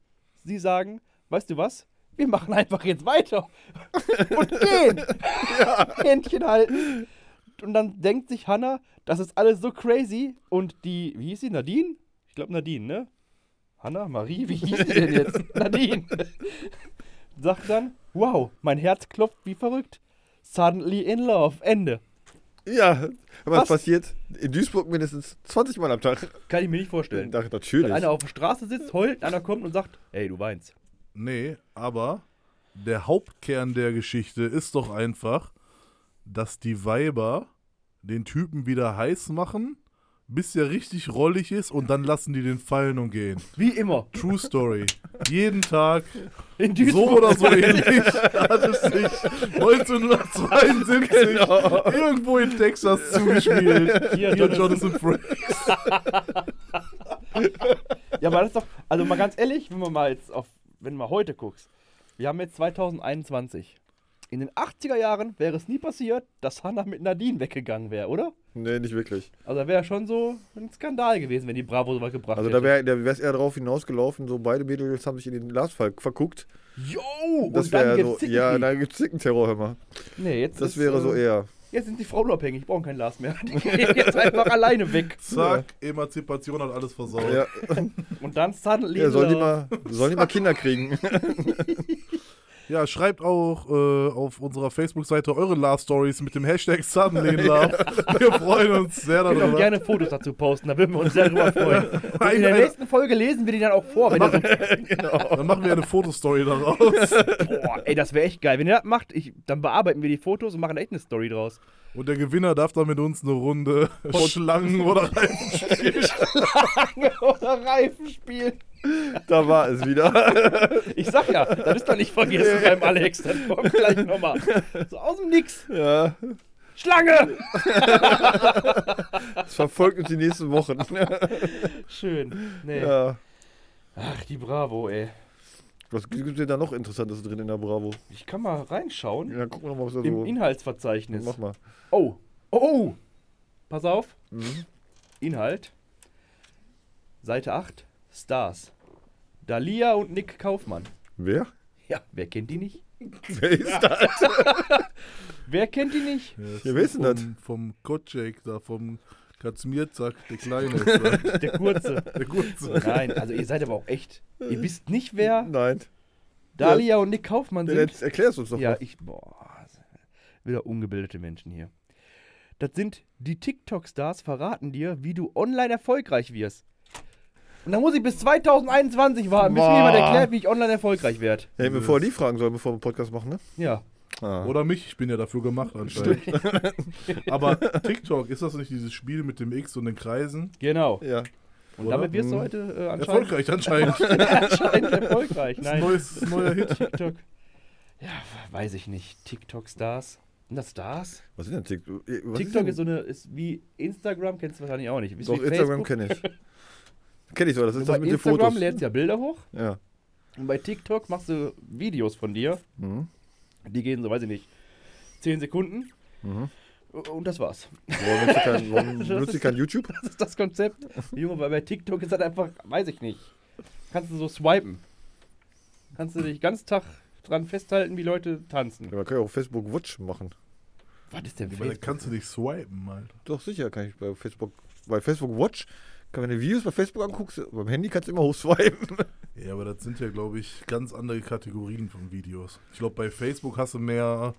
Sie sagen, weißt du was? Wir machen einfach jetzt weiter und gehen. Händchen halten. Und dann denkt sich Hannah, das ist alles so crazy. Und die, wie hieß sie, Nadine? Ich glaube Nadine, ne? Hannah, Marie, wie hieß sie denn jetzt? Nadine. Sagt dann, wow, mein Herz klopft wie verrückt. Suddenly in love. Ende. Ja, aber was passiert? In Duisburg mindestens 20 Mal am Tag. Kann ich mir nicht vorstellen. Da, Wenn natürlich. einer auf der Straße sitzt, heult, einer kommt und sagt, ey, du weinst. Nee, aber der Hauptkern der Geschichte ist doch einfach, dass die Weiber den Typen wieder heiß machen, bis er richtig rollig ist und dann lassen die den fallen und gehen. Wie immer. True Story. Jeden Tag, In so oder so ähnlich, hat es sich 1972 irgendwo in Texas zugespielt. Hier, Hier Jonathan. Jonathan Frakes. Ja, aber das ist doch, also mal ganz ehrlich, wenn man mal jetzt auf, wenn du mal heute guckst, wir haben jetzt 2021. In den 80er Jahren wäre es nie passiert, dass Hannah mit Nadine weggegangen wäre, oder? Nee, nicht wirklich. Also da wäre schon so ein Skandal gewesen, wenn die Bravo so was gebracht Also da hätte. wäre es eher drauf hinausgelaufen, so beide Mädels haben sich in den ver verguckt. Jo! Das und dann wäre gibt's so, ja, da gibt's Zickenterror, hör mal. Nee, jetzt Das ist, wäre äh, so eher. Jetzt sind die Frauen unabhängig, brauchen keinen Lars mehr. Die gehen jetzt einfach alleine weg. Zack, Emanzipation hat alles versaut. Ja, Und dann suddenly. ja sollen, die mal, sollen die mal Kinder kriegen? Ja, schreibt auch äh, auf unserer Facebook-Seite eure Love Stories mit dem Hashtag Suddenly in Love. Wir freuen uns sehr darüber. gerne Fotos dazu posten, da würden wir uns sehr drüber freuen. In der nächsten Folge lesen wir die dann auch vor. Wenn ihr so, Dann machen wir eine Fotostory daraus. boah, ey, das wäre echt geil. Wenn ihr das macht, ich, dann bearbeiten wir die Fotos und machen echt eine Story draus. Und der Gewinner darf dann mit uns eine Runde Schlangen oder Reifen Oder Reifen spielen. da war es wieder. Ich sag ja, das ist doch nicht vergessen beim Alex. Das kommt gleich nochmal. So aus dem Nix. ja, Schlange! das verfolgt uns die nächsten Wochen. Schön. Nee. ja. Ach, die Bravo, ey. Was gibt es denn da noch Interessantes drin in der Bravo? Ich kann mal reinschauen. Ja, wir mal, was da Im so. Inhaltsverzeichnis. Mach mal. Oh. Oh. Pass auf. Mhm. Inhalt. Seite 8. Stars. Dalia und Nick Kaufmann. Wer? Ja, wer kennt die nicht? Wer ist das? Wer kennt die nicht? Ja, wer ist denn das? vom, Vom Kotschek, da vom Katzmirczak, der Kleine. Der Kurze. Der Kurze. Nein, also ihr seid aber auch echt. Ihr wisst nicht, wer Nein. Dalia und Nick Kaufmann sind. jetzt erklärst du uns doch Ja, mal. ich. Boah. Wieder ungebildete Menschen hier. Das sind die TikTok-Stars, verraten dir, wie du online erfolgreich wirst. Und dann muss ich bis 2021 warten, bis mir jemand erklärt, wie ich online erfolgreich werde. Wir vorher die fragen sollen, bevor wir einen Podcast machen, ne? Ja. Ah. Oder mich, ich bin ja dafür gemacht anscheinend. Aber TikTok, ist das nicht dieses Spiel mit dem X und den Kreisen? Genau. Ja. Und Oder? damit wirst du heute äh, anscheinend, Erfolgreich anscheinend. anscheinend erfolgreich. Nein. Neues, neuer Hit. TikTok. Ja, weiß ich nicht. TikTok-Stars. Sind das Stars? Was ist denn TikTok? Was TikTok ist, ist so eine, ist wie Instagram, kennst du wahrscheinlich auch nicht. Ist Doch, Instagram kenne ich. Kenne ich so, das ist Bei das mit den Instagram Fotos. lädst du ja Bilder hoch Ja. Und bei TikTok machst du Videos von dir. Mhm. Die gehen so, weiß ich nicht, 10 Sekunden. Mhm. Und das war's. Warum benutzt ihr kein, warum ihr ist- kein YouTube? Das ist das Konzept. Junge, weil bei TikTok ist das einfach, weiß ich nicht. Kannst du so swipen. Kannst du dich ganz Tag dran festhalten, wie Leute tanzen. Ja, man kann ja auch Facebook Watch machen. Was ist denn Aber da kannst du nicht swipen, Alter. Doch, sicher kann ich bei Facebook, bei Facebook Watch, kann, wenn du Videos bei Facebook anguckst, beim Handy kannst du immer hochswipen. Ja, aber das sind ja, glaube ich, ganz andere Kategorien von Videos. Ich glaube, bei Facebook hast du mehr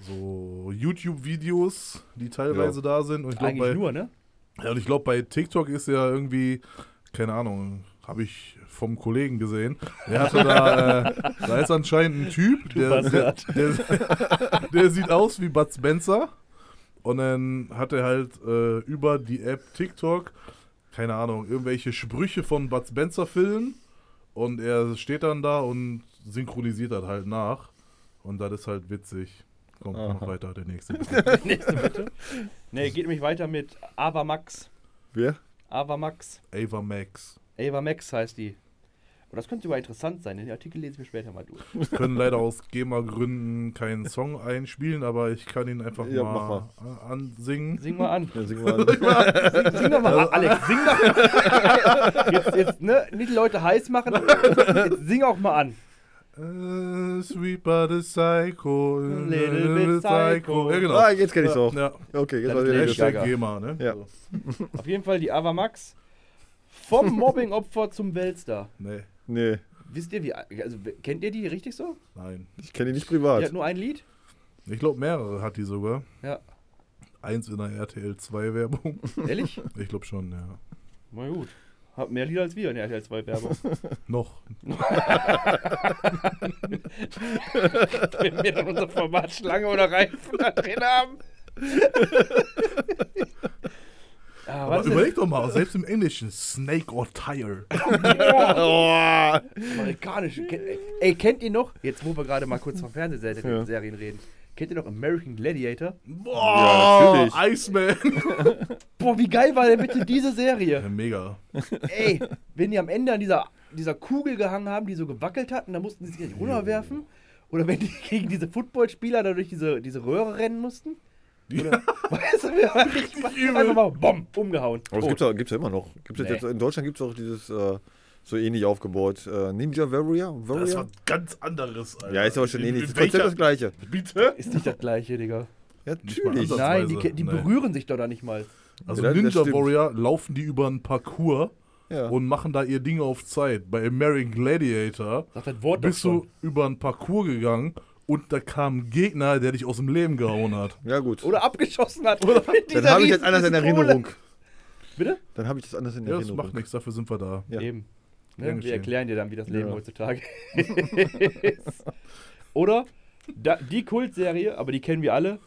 so YouTube-Videos, die teilweise da sind. Und ich glaube, Eigentlich bei, nur, ne? ja, und ich glaub, bei TikTok ist ja irgendwie, keine Ahnung, habe ich vom Kollegen gesehen. Der hatte da, äh, da ist anscheinend ein Typ, der, der, der, der sieht aus wie Bud Spencer. Und dann hat er halt äh, über die App TikTok, keine Ahnung, irgendwelche Sprüche von Bud Spencer filmen. Und er steht dann da und synchronisiert das halt nach. Und das ist halt witzig. Kommt noch weiter, der nächste. bitte. Nächste bitte. Nee, geht nämlich weiter mit Ava Max. Wer? Ava Max. Ava Max. Ava Max heißt die. Und das könnte sogar interessant sein. Den Artikel lese ich mir später mal durch. Wir können leider aus GEMA-Gründen keinen Song einspielen, aber ich kann ihn einfach Ja, mal, a- ansingen. Sing mal an. Ja, sing mal an. Sing, sing doch mal an, Alex. Sing doch mal. Jetzt, jetzt, ne? Nicht die Leute heiß machen. Jetzt sing auch mal an. Äh, sweet but a psycho. A little bit psycho. Ja, genau. Ah, jetzt kenn ich's auch. Ja, Okay, jetzt war. Gaga. Hashtag GEMA, ne? Ja. So. Auf jeden Fall die Ava Max. Vom Mobbing-Opfer zum Weltstar. Nee, Nee, Wisst ihr, wie. Also, kennt ihr die richtig so? nein. ich kenne ihn nicht Die hat privat. nur ein Lied? Ich glaube, mehrere hat die sogar. Ja. Eins in der RTL 2 Werbung. Ehrlich? Ich glaube schon, ja. Na gut. Hat mehr Lieder als wir in der RTL 2 Werbung. Noch. Wenn wir dann unser Format Schlange oder Reifen da drin haben. ah, Aber überleg doch mal, selbst im Englischen, Snake or Tire. Oh. Amerikanische. Ey, kennt ihr noch? Jetzt, wo wir gerade mal kurz von Fernsehserien Ja. Serien reden. Kennt ihr noch American Gladiator? Boah, natürlich. Iceman. Boah, wie geil war denn bitte diese Serie? Ja, mega. Ey, wenn die am Ende an dieser, dieser Kugel gehangen haben, die so gewackelt hatten, dann mussten sie sich nicht runterwerfen. Oder wenn die gegen diese Footballspieler da durch diese, diese Röhre rennen mussten. Oder, weißt du, wir haben richtig mal- einfach mal BOM, umgehauen. Aber es Tot. gibt's ja, gibt's ja immer noch. Gibt's Nee. jetzt, in Deutschland gibt es auch dieses äh, so ähnlich aufgebaut. Äh, Ninja Warrior? Das Warrior? war ganz anderes, Alter. Ja, ist aber schon In- ähnlich. in Das Konzept das gleiche. Bitte? Ist nicht das gleiche, Digga. Ja, natürlich. Nein, die, die berühren sich doch da nicht mal. Also Ja, das Ninja. Warrior laufen die über einen Parcours Ja. und machen da ihr Ding auf Zeit. Bei American Gladiator Sag das Wort bist du über einen Parcours gegangen und da kam ein Gegner, der dich aus dem Leben gehauen hat. ja, gut. Oder abgeschossen hat. Oder mit Dann habe ich jetzt anders in. Erinnerung. Bitte? Dann habe ich das anders in Ja, das Erinnerung. macht nichts, dafür sind wir da. Ja. Eben. Gern Ne? Wir erklären dir dann, wie das Leben Ja. heutzutage ist. Oder da, die Kultserie, aber die kennen wir alle,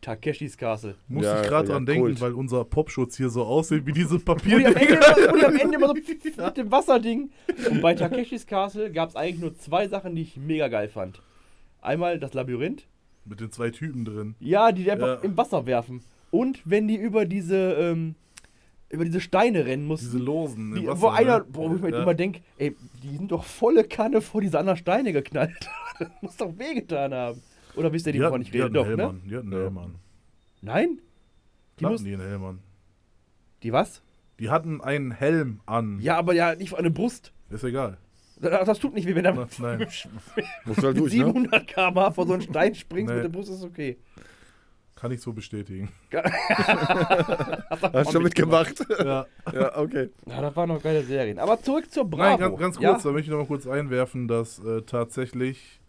Takeshis Castle. Muss Ja, ich gerade ja, dran denken, Kult. weil unser Popschutz hier so aussieht wie diese Papier. Wo die am Ende immer so mit dem Wasserding. Und bei Takeshis Castle gab es eigentlich nur zwei Sachen, die ich mega geil fand. Einmal das Labyrinth. Mit den zwei Typen drin. Ja, die die einfach Ja. im Wasser werfen. Und wenn die über diese, ähm, über diese Steine rennen mussten. Diese Losen. Die, Wasser, wo einer, ne? boah, wo ich mir Ja. immer denke, ey, die sind doch volle Kanne vor diese anderen Steine geknallt. das muss doch wehgetan haben. Oder wisst ihr, die, Die wovon ich die rede? hatten Doch, ne? Helm an. Die hatten einen. Helm an. Nein? Die, hatten die einen Helm an. die was? Die hatten einen Helm an. Ja, aber ja, nicht vor eine Brust. Ist egal. Das, das tut nicht weh, wenn du Na, nein. Du halt mit durch, ne? 700 km vor so einen Stein springst Nee. mit der Brust, ist okay. Kann ich so bestätigen. Hast schon mitgemacht. ja. ja, okay. Ja, das waren noch geile Serien. Aber zurück zur Bravo. Nein, ganz, ganz kurz, Ja? da möchte ich noch mal kurz einwerfen, dass äh, tatsächlich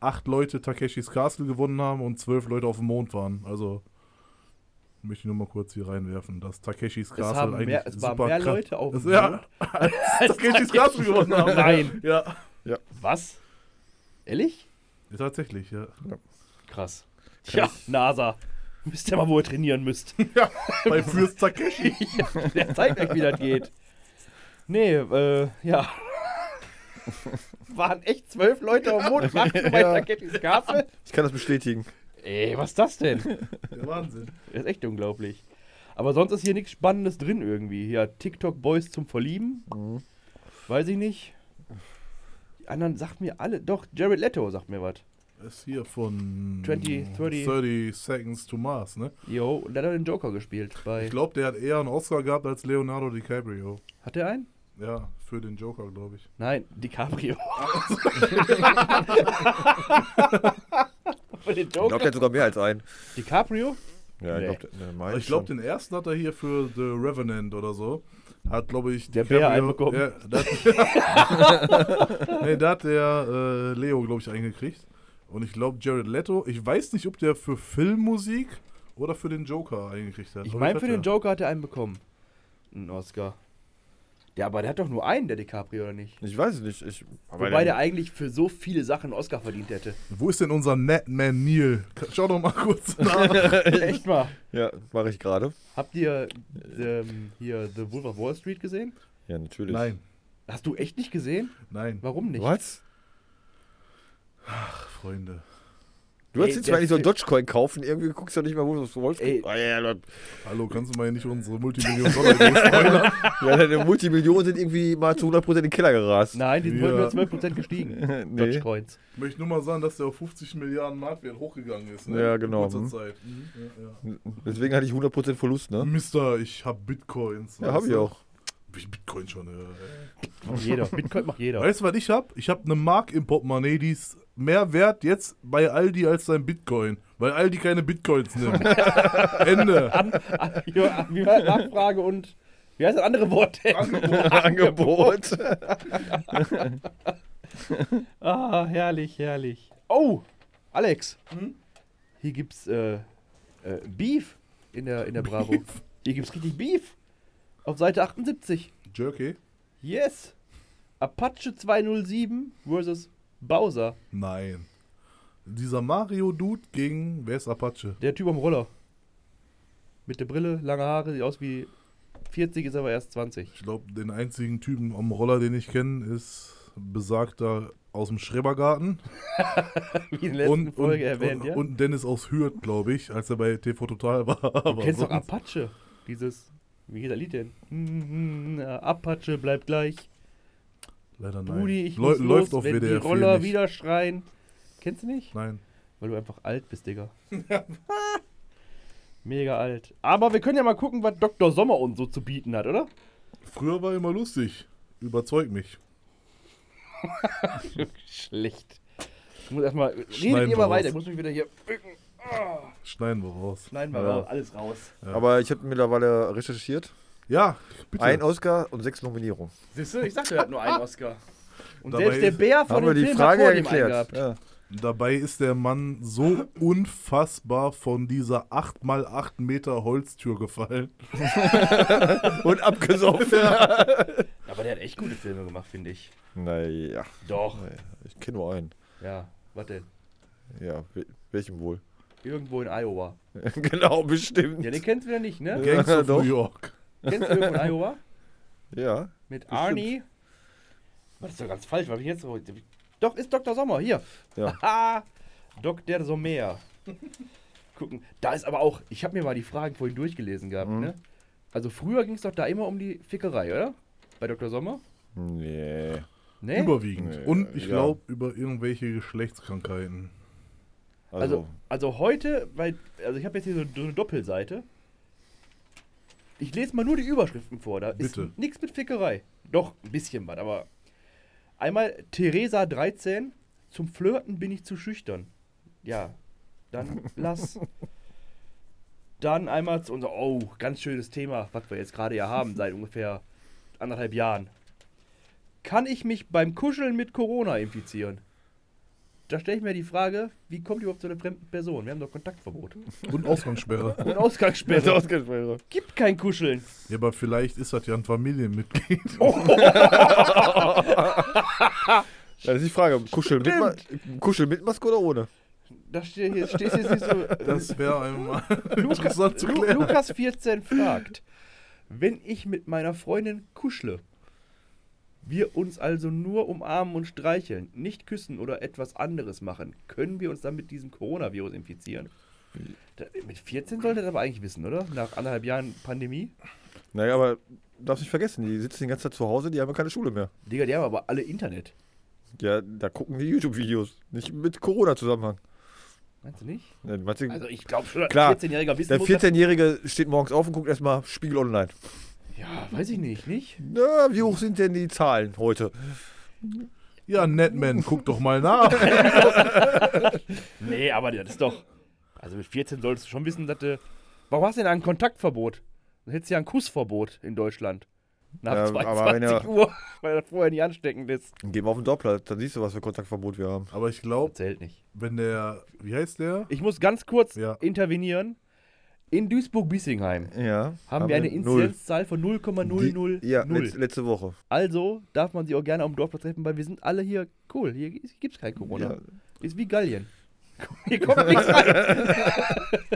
acht Leute Takeshis Castle gewonnen haben und zwölf Leute auf dem Mond waren. Also möchte ich nur mal kurz hier reinwerfen, dass Takeshis Es, Castle eigentlich mehr, es waren super mehr Leute auf dem ja, Mond. als Takeshis Castle gewonnen haben. Nein. Ja. Was? Ehrlich? ja. Tatsächlich, ja. Krass. Tja, NASA. Wisst ihr mal, wo ihr trainieren müsst. ja. Bei Fürst Takeshi. Der zeigt euch, wie das geht. Nee, äh, ja. Waren echt zwölf Leute auf dem Mond warten bei Ja. Takeshis Castle? Ich kann das bestätigen. Ey, was ist das denn? Der Wahnsinn. Das ist echt unglaublich. Aber sonst ist hier nichts Spannendes drin irgendwie. Hier TikTok Boys zum Verlieben. Mhm. Weiß ich nicht. anderen sagt mir alle. Doch, Jared Leto sagt mir was. Ist hier von 20, 30. 30 Seconds to Mars, ne? Jo, der hat den Joker gespielt. Bei, Ich glaube, der hat eher einen Oscar gehabt als Leonardo DiCaprio. hat der einen? Ja, für den Joker, glaube ich. Nein, DiCaprio. Den Ich glaube, der hat sogar mehr als einen. DiCaprio? Ja, Nee. ich glaube, ne, Ich glaube, schon. den ersten hat er hier für The Revenant oder so. Hat, glaube ich, Der Bär einen bekommen. Ja, da hat, nee, da hat der äh, Leo, glaube ich, eingekriegt. Und ich glaube, Jared Leto, ich weiß nicht, ob der für Filmmusik oder für den Joker eingekriegt hat. Ich meine, für den er. Joker hat er einen bekommen. Einen Oscar. Ja, aber der hat doch nur einen, der DiCaprio, oder nicht? Ich weiß es nicht. Ich, aber Wobei der eigentlich für so viele Sachen einen Oscar verdient hätte. Wo ist denn unser Netman Neil? Schau doch mal kurz nach. Echt mal. Ja, mache ich gerade. Habt ihr ähm, hier The Wolf of Wall Street gesehen? Ja, natürlich. Nein, Hast du echt nicht gesehen? nein, Warum nicht? Was? Freunde. Du hast jetzt mal nicht so einen Film- Dogecoin kaufen. Irgendwie guckst du doch nicht mal, wo du es wolltest. Ey. Ah, ja, Leute. Hallo, kannst du mal hier nicht unsere Multimillion-Dollar-Idee spoilern? ja, deine Multimillionen sind irgendwie mal zu 100% in den Keller gerast. Nein, die sind Ja. nur 12% gestiegen. nee. Dogecoins. Ich möchte nur mal sagen, dass der auf 50 Milliarden Marktwert hochgegangen ist. Ne? Ja, genau. In kurzer Mhm. Zeit. Ja, ja. Deswegen hatte ich 100% Verlust, ne? Mister, ich hab Bitcoins. Ja, hab ich auch. Ich Bitcoin schon. Äh. Macht jeder. Bitcoin macht jeder. Weißt du, was ich hab? Ich hab eine Mark im Portemonnaie, die ist mehr wert jetzt bei Aldi als sein Bitcoin. Weil Aldi keine Bitcoins nimmt. Ende. An, an, wie war Nachfrage und. Wie heißt das andere Wort? Angebot. Ah, herrlich, herrlich. Oh, Alex. Hm? Hier gibt's äh, äh, Beef in der, in der Bravo. Hier gibt's richtig Beef. Auf Seite 78. Jerky? Yes. Apache 207 versus Bowser. Nein. Dieser Mario-Dude gegen. Wer ist Apache? Der Typ am Roller. Mit der Brille, lange Haare, sieht aus wie 40, ist aber erst 20. Ich glaube, den einzigen Typen am Roller, den ich kenne, ist besagter aus dem Schrebergarten. Wie in der letzten und, Folge und, erwähnt, und, ja? und Dennis aus Hürth, glaube ich, als er bei TV Total war. du kennst doch Apache. Dieses, wie geht das Lied denn? Hm, na, Apache bleibt gleich. Leider nein. Brudi, ich Läu- muss läuft los, auf wenn die WDR 4 Roller nicht. wieder schreien. Kennst du nicht? Nein. Weil du einfach alt bist, Digga. Mega alt. Aber wir können ja mal gucken, was Dr. Sommer uns so zu bieten hat, oder? Früher war immer lustig. Überzeug mich. Schlecht. Ich muss erstmal. Redet Schneiden ihr mal weiter. Ich muss mich wieder hier bücken. Ah, Schneiden wir raus. Schneiden wir Ja. raus. Alles raus. Aber ich habe mittlerweile recherchiert. Ja, bitte. Ein Oscar und sechs Nominierungen. Siehst du, ich sagte, er hat nur einen Oscar. Und Dabei selbst der ist- Bär von dem die Film Frage hat vor dem einen gehabt. Ja. Dabei ist der Mann so unfassbar von dieser 8x8 Meter Holztür gefallen. Und abgesoffen. Aber der hat echt gute Filme gemacht, finde ich. naja, Doch. ich kenne nur einen. Ja, was denn? Ja, wel- welchem wohl? Irgendwo in Iowa. genau, bestimmt. Ja, den kennst du wieder nicht, ne? Gangs of doch. New York. Kennst du irgendwo in Iowa? Ja. Mit Arnie. Was ist doch ganz falsch, weil ich jetzt so. Doch, ist Dr. Sommer, hier. Ja. Haha, Dr. Sommer. Gucken. Da ist aber auch, ich habe mir mal die Fragen vorhin durchgelesen gehabt, Mhm. ne? Also früher ging es doch da immer um die Fickerei, oder? Bei Dr. Sommer? Nee. Ne? Überwiegend. Nee, Und ich ja. glaube über irgendwelche Geschlechtskrankheiten. Also, Also, also heute, weil, also ich habe jetzt hier so, so eine Doppelseite. Ich lese mal nur die Überschriften vor. Da Bitte. ist nichts mit Fickerei. Doch, ein bisschen was, aber. Einmal Theresa 13. Zum Flirten bin ich zu schüchtern. Ja, dann lass. Dann einmal zu unser, oh, ganz schönes Thema, was wir jetzt gerade ja haben, seit ungefähr anderthalb Jahren. Kann ich mich beim Kuscheln mit Corona infizieren? Da stelle ich mir die Frage, wie kommt überhaupt zu einer fremden Person? Wir haben doch Kontaktverbot. Und Ausgangssperre. Und Ausgangssperre. Ausgangssperre. Gibt kein Kuscheln. ja, aber vielleicht ist das ja ein Familienmitglied. Das ist die Frage, Kuscheln mit, Ma Kuscheln mit Maske oder ohne? Da steht hier steht jetzt nicht so. Das wäre einmal Lukas, interessant zu Lu, klären. Lukas 14 fragt, wenn ich mit meiner Freundin kuschle, wir uns also nur umarmen und streicheln, nicht küssen oder etwas anderes machen, können wir uns dann mit diesem Coronavirus infizieren? Da, mit 14 sollte das aber eigentlich wissen, oder? Nach anderthalb Jahren Pandemie? Naja, aber darfst nicht vergessen, die sitzen die ganze Zeit zu Hause, die haben keine Schule mehr. Digga, die haben aber alle Internet. Ja, da gucken die YouTube-Videos. Nicht mit Corona-Zusammenhang. Meinst du nicht? Ja, meinst du- Also ich glaube schon, Klar, ein 14-Jähriger wissen Der muss, 14-Jährige steht morgens auf und guckt erstmal Spiegel online. Ja, weiß ich nicht, nicht? Na, wie hoch sind denn die Zahlen heute? Ja, Netman, guck doch mal nach. Nee, aber das ist doch. Also mit 14 solltest du schon wissen, dass du. Warum hast du denn ein Kontaktverbot? Dann hättest du ja ein Kussverbot in Deutschland. Nach Ja, aber 22 wenn er- Uhr, weil das vorher nicht ansteckend ist. Dann gehen wir auf den Doppler, dann siehst du, was für Kontaktverbot wir haben. Aber ich glaube, Zählt nicht. wenn der, wie heißt der? Ich muss ganz kurz Ja. intervenieren. In Duisburg-Bissingheim Ja. haben wir eine. Inzidenzzahl von 0,000. Die- Ja, letz, letzte Woche. Also darf man sie auch gerne auf dem Dorfplatz treffen, weil wir sind alle hier cool. Hier gibt es kein Corona. Ja. Ist wie Gallien. Hier kommt nichts rein.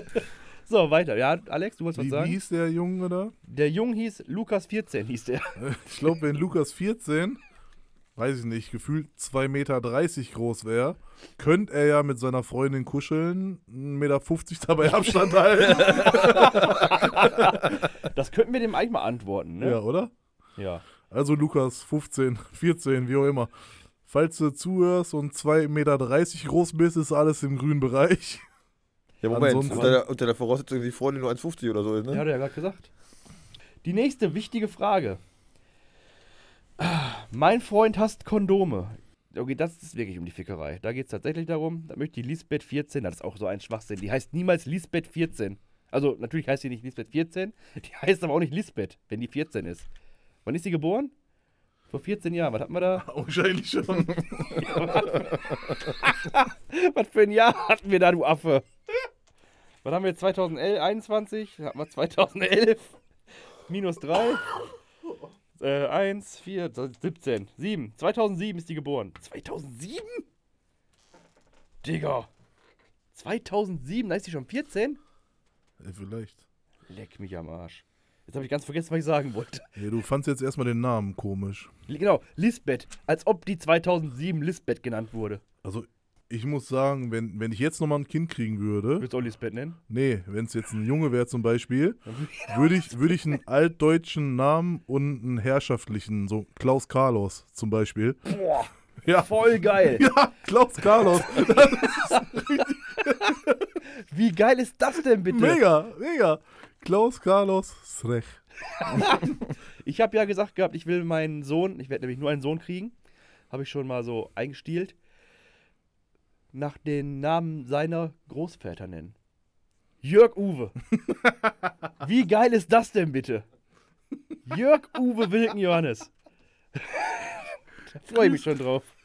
so, weiter. Ja, Alex, du wolltest was Wie, wie sagen? hieß der Junge da? Der Jung hieß Lukas 14, hieß der. Ich glaube, wenn Lukas 14, weiß ich nicht, gefühlt 2,30 Meter groß wäre, könnte er ja mit seiner Freundin kuscheln, 1,50 Meter dabei Abstand halten. Das könnten wir dem eigentlich mal antworten, ne? ja, oder? Ja. Also Lukas 15, 14, wie auch immer. Falls du zuhörst und 2,30 Meter groß bist, ist alles im grünen Bereich. Ja, Moment. Unter der, unter der Voraussetzung, dass die Freundin nur 1,50 oder so ist, Ja, ne? hat er ja gerade gesagt. Die nächste wichtige Frage. Mein Freund hasst Kondome. Okay, das ist wirklich um die Fickerei. Da geht es tatsächlich darum, da möchte die Lisbeth 14, das ist auch so ein Schwachsinn, die heißt niemals Lisbeth 14. Also natürlich heißt sie nicht Lisbeth 14, die heißt aber auch nicht Lisbeth, wenn die 14 ist. Wann ist sie geboren? Vor 14 Jahren. Was hatten wir da? Wahrscheinlich schon. Was für ein Jahr hatten wir da, du Affe? Was haben wir jetzt 2021? Hatten wir 2011? Minus 3? Äh, 1, 4, 17, 7. 2007 ist die geboren. 2007? Digga. 2007, da ist die schon 14? Ey, vielleicht. Leck mich am Arsch. Jetzt habe ich ganz vergessen, was ich sagen wollte. Nee, du fandst jetzt erstmal den Namen komisch. Genau, Lisbeth. Als ob die 2007 Lisbeth genannt wurde. Also, ich muss sagen, wenn, wenn ich jetzt nochmal ein Kind kriegen würde, Willst du auch Lisbeth nennen? nee, wenn es jetzt ein Junge wäre zum Beispiel, würde ich, würde ich einen altdeutschen Namen und einen herrschaftlichen, so Klaus Carlos zum Beispiel. Boah, Ja, voll geil. ja Klaus Carlos. Wie geil ist das denn bitte? mega, mega. Klaus Carlos Srech. Ich habe ja gesagt gehabt, ich will meinen Sohn, ich werde nämlich nur einen Sohn kriegen, habe ich schon mal so eingestielt, nach den Namen seiner Großväter nennen. Jörg Uwe. Wie geil ist das denn bitte? Jörg Uwe Wilken Johannes. da freue ich mich schon drauf.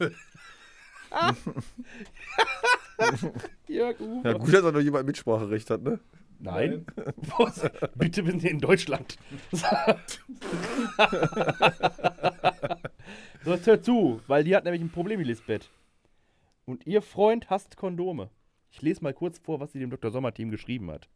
Jörg Uwe. Ja, gut, dass auch noch jemand Mitspracherecht hat, ne? Nein. Was? Bitte, wir sind hier in Deutschland. so, jetzt hört zu, weil die hat nämlich ein Problem, die Lisbeth. Und ihr Freund hasst Kondome. Ich lese mal kurz vor, was sie dem Dr. Sommer-Team geschrieben hat.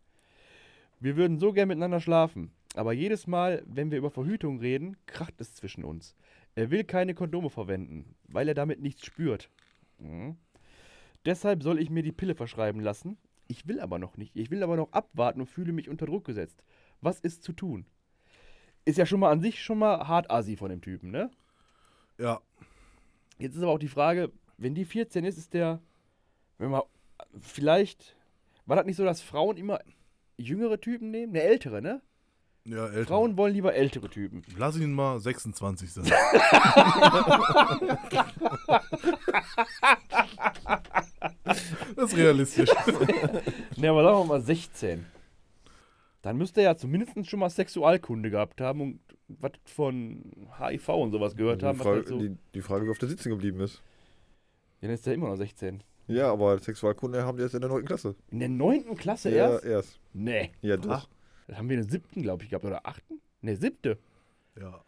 Wir würden so gern miteinander schlafen, aber jedes Mal, wenn wir über Verhütung reden, kracht es zwischen uns. Er will keine Kondome verwenden, weil er damit nichts spürt. Mhm. Deshalb soll ich mir die Pille verschreiben lassen. Ich will aber noch nicht. Ich will aber noch abwarten und fühle mich unter Druck gesetzt. Was ist zu tun? Ist ja schon mal an sich schon mal hart assi von dem Typen, ne? Ja, Jetzt ist aber auch die Frage, wenn die 14 ist, ist der, wenn man vielleicht, war das nicht so, dass Frauen immer jüngere Typen nehmen? Ne, ältere, ne? ja, älter. Frauen wollen lieber ältere Typen. Lass ihn mal 26 sein. das ist realistisch. Ne, aber sagen wir mal 16. Dann müsste er ja zumindest schon mal Sexualkunde gehabt haben und was von HIV und sowas gehört Die haben. Was Frage, halt so, die, die Frage, wie oft der sitzen geblieben ist. Ja, dann ist er immer noch 16. Ja, aber Sexualkunde haben die jetzt in der 9. Klasse. In der 9. Klasse Ja, erst? erst. Nee. Ja, doch. Das haben wir in der siebten, glaube ich, gehabt. Oder achten? Ne, siebte. Ja.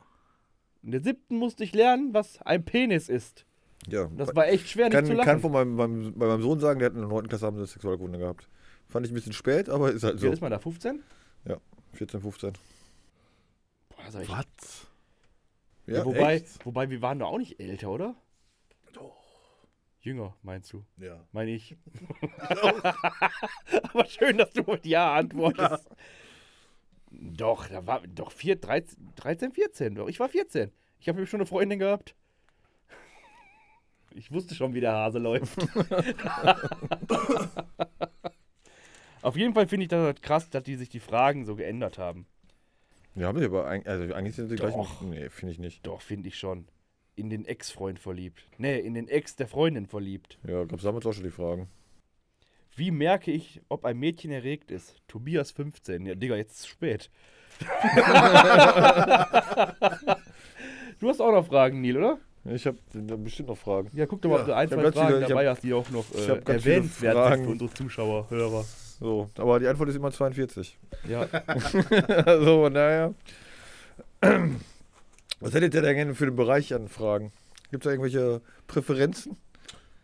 In der siebten musste ich lernen, was ein Penis ist. Ja. Das war echt schwer, nicht kann, zu lachen. kann von meinem, meinem, bei meinem Sohn sagen, der hat in der 9. Klasse haben sie Sexualkunde gehabt. Fand ich ein bisschen spät, aber ist halt Wie so. alt ist man da? 15? 14, 15. Boah, das Was? Ja, Ja, wobei, echt? wobei, wir waren doch auch nicht älter, oder? Jünger, meinst du? Ja. Meine ich. Aber schön, dass du mit Ja antwortest. Doch, da war doch 4, 13, 13, 14. Doch, ich war 14. Ich habe schon eine Freundin gehabt. Ich wusste schon, wie der Hase läuft. Auf jeden Fall finde ich das halt krass, dass die sich die Fragen so geändert haben. Ja, haben sie aber eigentlich, also eigentlich sind sie gleich. Nee, finde ich nicht. Doch, finde ich schon. In den Ex-Freund verliebt. Nee, in den Ex der Freundin verliebt. Ja, gab es damals auch schon die Fragen. Wie merke ich, ob ein Mädchen erregt ist? Tobias 15. Ja, Digga, jetzt ist es spät. du hast auch noch Fragen, Neil, oder? Ich habe bestimmt noch Fragen. Ja, guck doch mal, ob du ein, zwei Fragen viele- dabei hab- hast, die auch noch äh, viele erwähnenswert sind für unsere Zuschauer, Hörer. So, aber die Antwort ist immer 42. Ja. also, naja. Was hättet ihr denn gerne für den Bereich an Fragen? Gibt es da irgendwelche Präferenzen?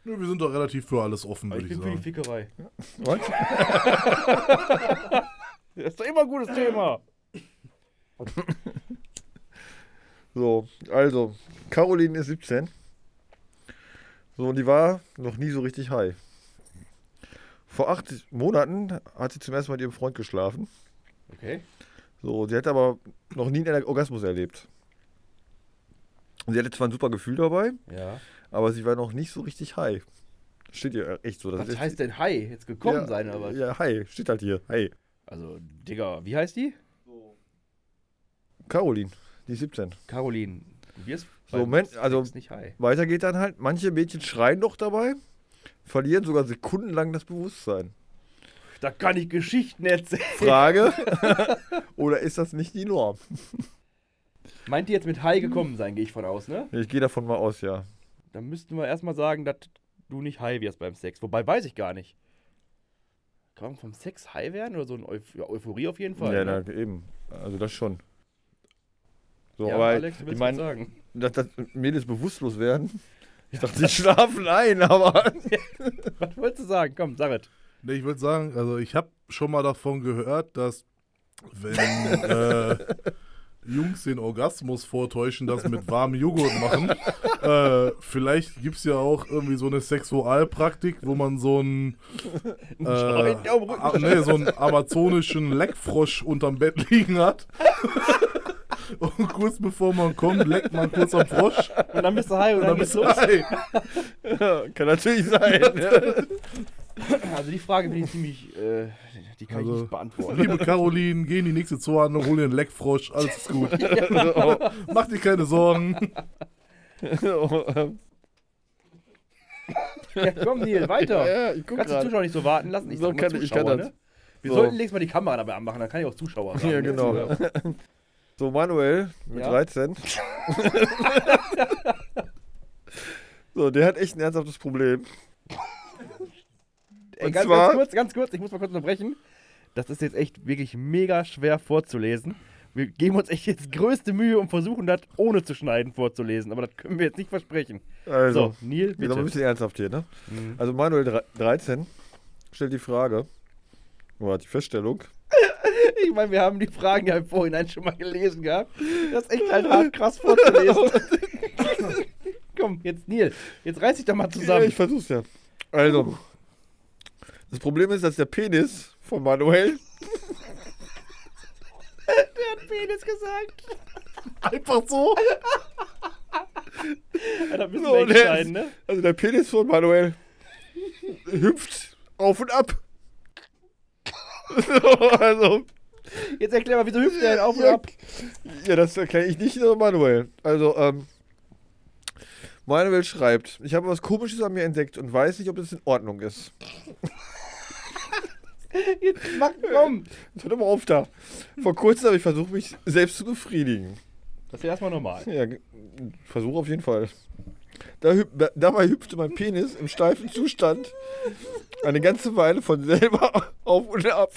Nö, wir sind doch relativ für alles offen, würde ich ich, bin für die sagen. Fickerei. Was? Das ist doch immer ein gutes Thema. So, also, Caroline ist 17. So, und die war noch nie so richtig high. Vor acht Monaten hat sie zum ersten Mal mit ihrem Freund geschlafen. Okay. So, sie hat aber noch nie einen Orgasmus erlebt. Und sie hatte zwar ein super Gefühl dabei, Ja. aber sie war noch nicht so richtig high. Steht hier echt so. Was heißt denn Hi? Jetzt gekommen ja, sein, aber. Ja, hi, steht halt hier. Hi. Also, Digga, wie heißt die? Caroline, die ist 17. Caroline. Wirst So, Moment, also-. Weiter geht dann halt, manche Mädchen schreien doch dabei, verlieren sogar sekundenlang das Bewusstsein. Da kann ich Geschichten erzählen. Frage, oder ist das nicht die Norm? Meint ihr jetzt mit Hi gekommen sein, gehe ich von aus, ne? Ich gehe davon mal aus, ja. Dann müssten wir erstmal sagen, dass du nicht Hi wirst beim Sex. Wobei weiß ich gar nicht. Kann man vom Sex Hi werden oder so eine Euph ja, Euphorie auf jeden Fall? ja, ne? na, eben. Also das schon. So, ja, aber Alex, du ich willst meine, dass, dass Mädels bewusstlos werden. Ich dachte, sie schlafen ein, aber. Was wolltest du sagen? Komm, sag es. Nee, ich würde sagen, also ich habe schon mal davon gehört, dass wenn äh, Jungs den Orgasmus vortäuschen, das mit warmem Joghurt machen, äh, vielleicht gibt es ja auch irgendwie so eine Sexualpraktik, wo man so einen, äh, a- nee, so einen amazonischen Leckfrosch unterm Bett liegen hat. Und kurz bevor man kommt, leckt man kurz am Frosch Und dann bist du Hi und, und dann dann bist du los. Ei. Kann natürlich sein. ja. Also die Frage bin ich ziemlich, äh, die kann ich Also, nicht beantworten. Liebe Caroline, geh in die nächste Zoohandlung, hol dir einen Leckfrosch, alles ist gut. Mach dir keine Sorgen. Ja, komm, Neil, weiter. ja, ich guck Kannst die gerade. Zuschauer nicht so warten lassen? Ich So sag mal kann ich- ich kann Zuschauer, das. ne? Wir So. sollten nächstes Mal die Kamera dabei anmachen, dann kann ich auch Zuschauer sagen. Ja, genau. So, Manuel mit Ja. 13. so, der hat echt ein ernsthaftes Problem. Ey, ganz, ganz kurz, ganz kurz, ich muss mal kurz unterbrechen. Das ist jetzt echt wirklich mega schwer vorzulesen. Wir geben uns echt jetzt größte Mühe und versuchen das ohne zu schneiden vorzulesen, aber das können wir jetzt nicht versprechen. Also, so, Neil, wir sind ein bitte. bisschen ernsthaft hier, ne? Mhm. Also, Manuel dre- 13 stellt die Frage, oder die Feststellung, Ich meine, wir haben die Fragen ja im Vorhinein schon mal gelesen gehabt. Das ist echt halt hart krass vorzulesen. Komm, jetzt Neil, jetzt reiß dich doch mal Ja, zusammen. ich versuch's ja. Also, das Problem ist, dass der Penis von Manuel Der hat Penis gesagt. Einfach so. Ja, da müssen So, wir der entscheiden, ne? Also der Penis von Manuel hüpft auf und ab. So, also, Jetzt erklär mal, wieso hüpft der denn auf und ja, ab? ja, das erkläre ich nicht nur Manuel. Also, ähm, Manuel schreibt, ich habe was Komisches an mir entdeckt und weiß nicht, ob das in Ordnung ist. Jetzt mach, komm. Jetzt hört doch mal auf da. Vor kurzem habe ich versucht, mich selbst zu befriedigen. Das ist ja erstmal normal. Ja, Versuch auf jeden Fall. Da da, dabei hüpfte mein Penis im steifen Zustand eine ganze Weile von selber auf und ab.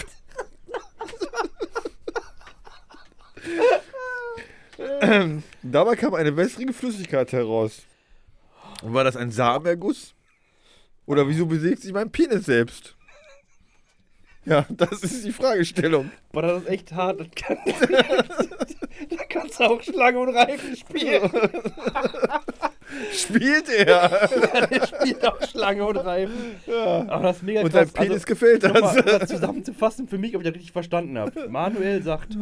Dabei kam eine wässrige Flüssigkeit heraus. War das ein Samenerguss? Oder wieso bewegt sich mein Penis selbst? Ja, das ist die Fragestellung. Boah, das ist echt hart. Das kann, da kannst du auch Schlange und Reifen spielen. Spielt er? Der spielt auch Schlange und Reifen. Ja. Aber das ist mega Und krass. Penis Also, gefällt nochmal, um das. das zusammenzufassen für mich, ob ich das richtig verstanden habe. Manuel sagt,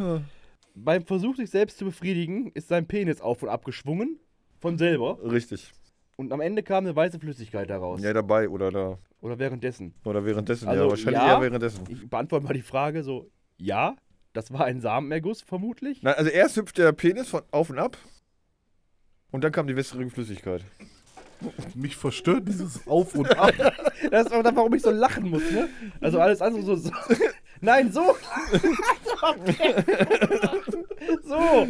beim Versuch, sich selbst zu befriedigen, ist sein Penis auf und ab geschwungen. Von selber. Richtig. Und am Ende kam eine weiße Flüssigkeit daraus. Ja, dabei oder da. Oder währenddessen. Oder währenddessen. Also, ja, wahrscheinlich ja. eher währenddessen. Ich beantworte mal die Frage so, ja, das war ein Samenerguss vermutlich. Nein, also erst hüpft der Penis von auf und ab. Und dann kam die wässrige Flüssigkeit. Mich verstört dieses Auf und Ab. Das ist auch das, warum ich so lachen muss, ne? Also alles andere so. so. Nein, so. so,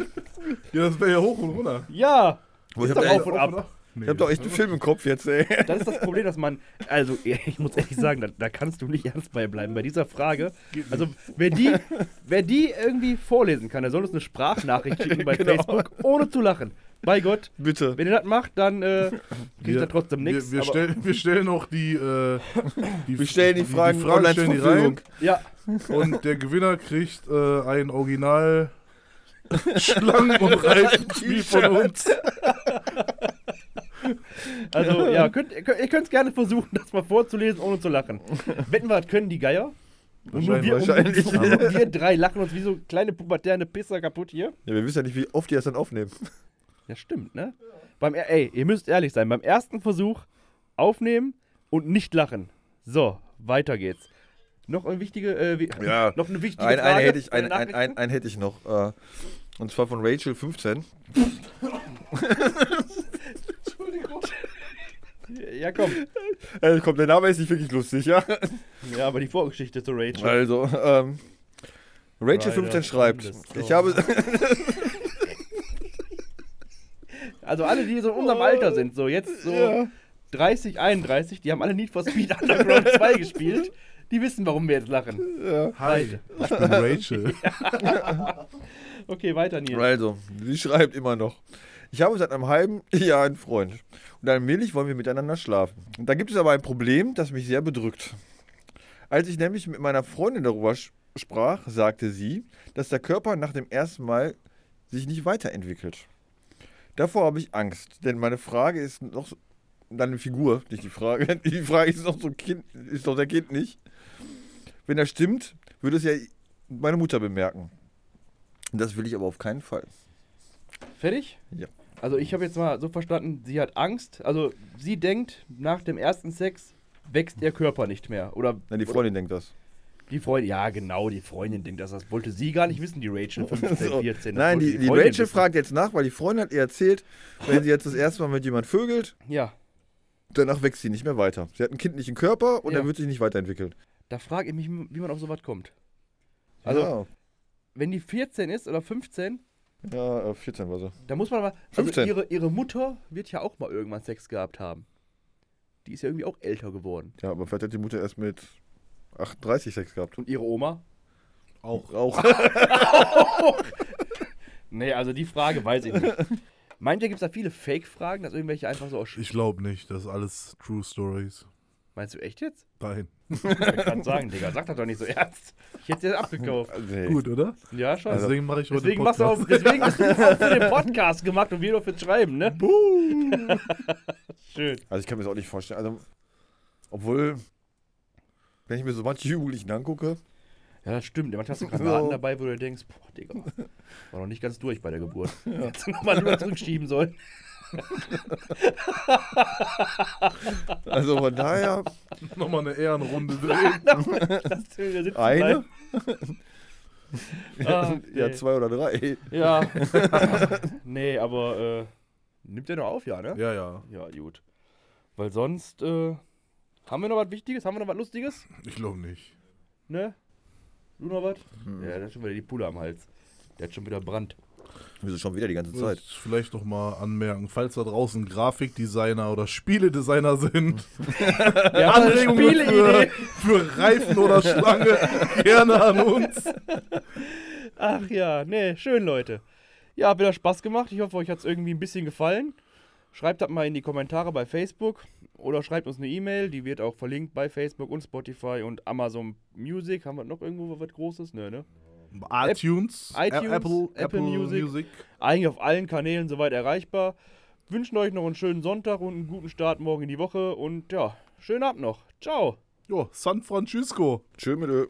Ja, das wäre ja hoch und runter. ja. Ich Ist hab doch auf und ab. Nee, Ich hab doch echt einen Film im Kopf jetzt, ey. Das ist das Problem, dass man, also ich muss ehrlich sagen, da, da kannst du nicht ernst bei bleiben bei dieser Frage. Also wer die, wer die irgendwie vorlesen kann, der soll uns eine Sprachnachricht schicken bei Genau. Facebook, ohne zu lachen. Bei Gott, Bitte. wenn ihr das macht, dann äh, kriegt ihr trotzdem nichts. Wir, wir, stellen, wir stellen auch die, äh, die. Wir stellen die Fragen Fragen online stellen die Verfügung. Ja, Und der Gewinner kriegt äh, ein Original Schlangen- und Reifenspiel von uns. also ja, könnt, ihr könnt es gerne versuchen, das mal vorzulesen, ohne zu lachen. Wetten wir, können die Geier? Und nur wir, Wahrscheinlich. Nur wir drei lachen uns wie so kleine pubertäre Pisser kaputt hier. Ja, wir wissen ja nicht, wie oft die das dann aufnehmen. Ja, stimmt, ne? Beim, ey, ihr müsst ehrlich sein. Beim ersten Versuch aufnehmen und nicht lachen. So, weiter geht's. Noch eine wichtige, äh, Ja. noch eine wichtige Ein, Frage. einen hätte ich, ein, ein, ein, einen hätte ich noch. Äh, und zwar von Rachel 15. Ja, komm. Äh, komm, der Name ist nicht wirklich lustig, ja? Ja, aber die Vorgeschichte zu Rachel. Also, ähm, Rachel Leider 15 schreibt, ich habe, Also alle, die so in unserem Alter sind, so jetzt so Ja. 30, 31, die haben alle Need for Speed Underground 2 gespielt. Die wissen, warum wir jetzt lachen. Hi, ich bin Rachel. Okay, weiter, Nils. also, sie schreibt immer noch, ich habe seit einem halben Jahr einen Freund und allmählich wollen wir miteinander schlafen. Und da gibt es aber ein Problem, das mich sehr bedrückt. Als ich nämlich mit meiner Freundin darüber sprach, sagte sie, dass der Körper nach dem ersten Mal sich nicht weiterentwickelt. Davor habe ich Angst, denn meine Frage ist noch so, deine Figur, nicht die Frage. Die Frage ist noch so kind, ist doch der Kind nicht. Wenn das stimmt, würde es ja meine Mutter bemerken. Das will ich aber auf keinen Fall. Fertig? Ja. Also ich habe jetzt mal so verstanden, sie hat Angst. Also sie denkt, nach dem ersten Sex wächst ihr Körper nicht mehr. Oder Na, die oder Freundin denkt das. die Freundin, ja genau, die Freundin denkt das. Das wollte sie gar nicht wissen, die Rachel 15, So. 14. das Nein, die, die Freundin Rachel wissen. fragt jetzt nach, weil die Freundin hat ihr erzählt, wenn sie jetzt das erste Mal mit jemand vögelt, Ja, danach wächst sie nicht mehr weiter. Sie hat einen kindlichen Körper und Ja. er wird sich nicht weiterentwickeln. da frage ich mich, wie man auf sowas kommt. Also, ja, wenn die 14 ist oder 15, ja äh, 14 war sie. da muss man aber. Also 15. ihre, ihre Mutter wird ja auch mal irgendwann Sex gehabt haben. Die ist ja irgendwie auch älter geworden. Ja, aber vielleicht hat die Mutter erst mit 38 Sex gehabt. Und ihre Oma? Auch. Auch. Nee, also die Frage weiß ich nicht. Meint ihr, gibt es da viele Fake-Fragen, dass irgendwelche einfach so aus Ich glaube nicht, das ist alles True Stories. Meinst du echt jetzt? Nein. Ich kann sagen, Digga, sag das doch nicht so ernst. Ich hätte dir abgekauft. nee. Gut, oder? Ja, schon. Deswegen mache ich heute deswegen, machst du auch, Podcast. deswegen hast du das auch für den Podcast gemacht und wir nur fürs Schreiben, ne? Schön. Also ich kann mir das auch nicht vorstellen. Also, obwohl, wenn ich mir so manche Jugendlichen angucke, Ja, das stimmt. Manchmal hast du Granaten dabei, wo du denkst, boah, Digga, war noch nicht ganz durch bei der Geburt. Hättest du nochmal drüber zurückschieben sollen. also von daher, Nochmal eine Ehrenrunde drehen. Eine. Ah, ja nee. zwei oder drei. Ja. nee, aber äh, nimmt der noch auf, ja, ne? Ja, ja. Ja, gut. Weil sonst, äh, haben wir noch was Wichtiges? Haben wir noch was Lustiges? Ich glaube nicht. Ne? Du noch was? Ja, der hat schon wieder die Pulle am Hals. Der hat schon wieder Brand. Wieso schon wieder die ganze Zeit? Muss vielleicht noch mal anmerken, falls da draußen Grafikdesigner oder Spieledesigner sind, Ja, Anregungen für, Spieleidee. für Reifen oder Schlange, gerne an uns. Ach ja, nee, schön, Leute. Ja, hat wieder Spaß gemacht. Ich hoffe, euch hat es irgendwie ein bisschen gefallen. Schreibt das mal in die Kommentare bei Facebook oder schreibt uns eine E-Mail. Die wird auch verlinkt bei Facebook und Spotify und Amazon Music. Haben wir noch irgendwo was Großes? Nö, ne? iTunes, iTunes, Apple, Apple Apple Music. Music. Eigentlich auf allen Kanälen soweit erreichbar. Wünschen euch noch einen schönen Sonntag und einen guten Start morgen in die Woche. Und ja, schönen Abend noch. Ciao. Jo, San Francisco. Tschö mit Ö.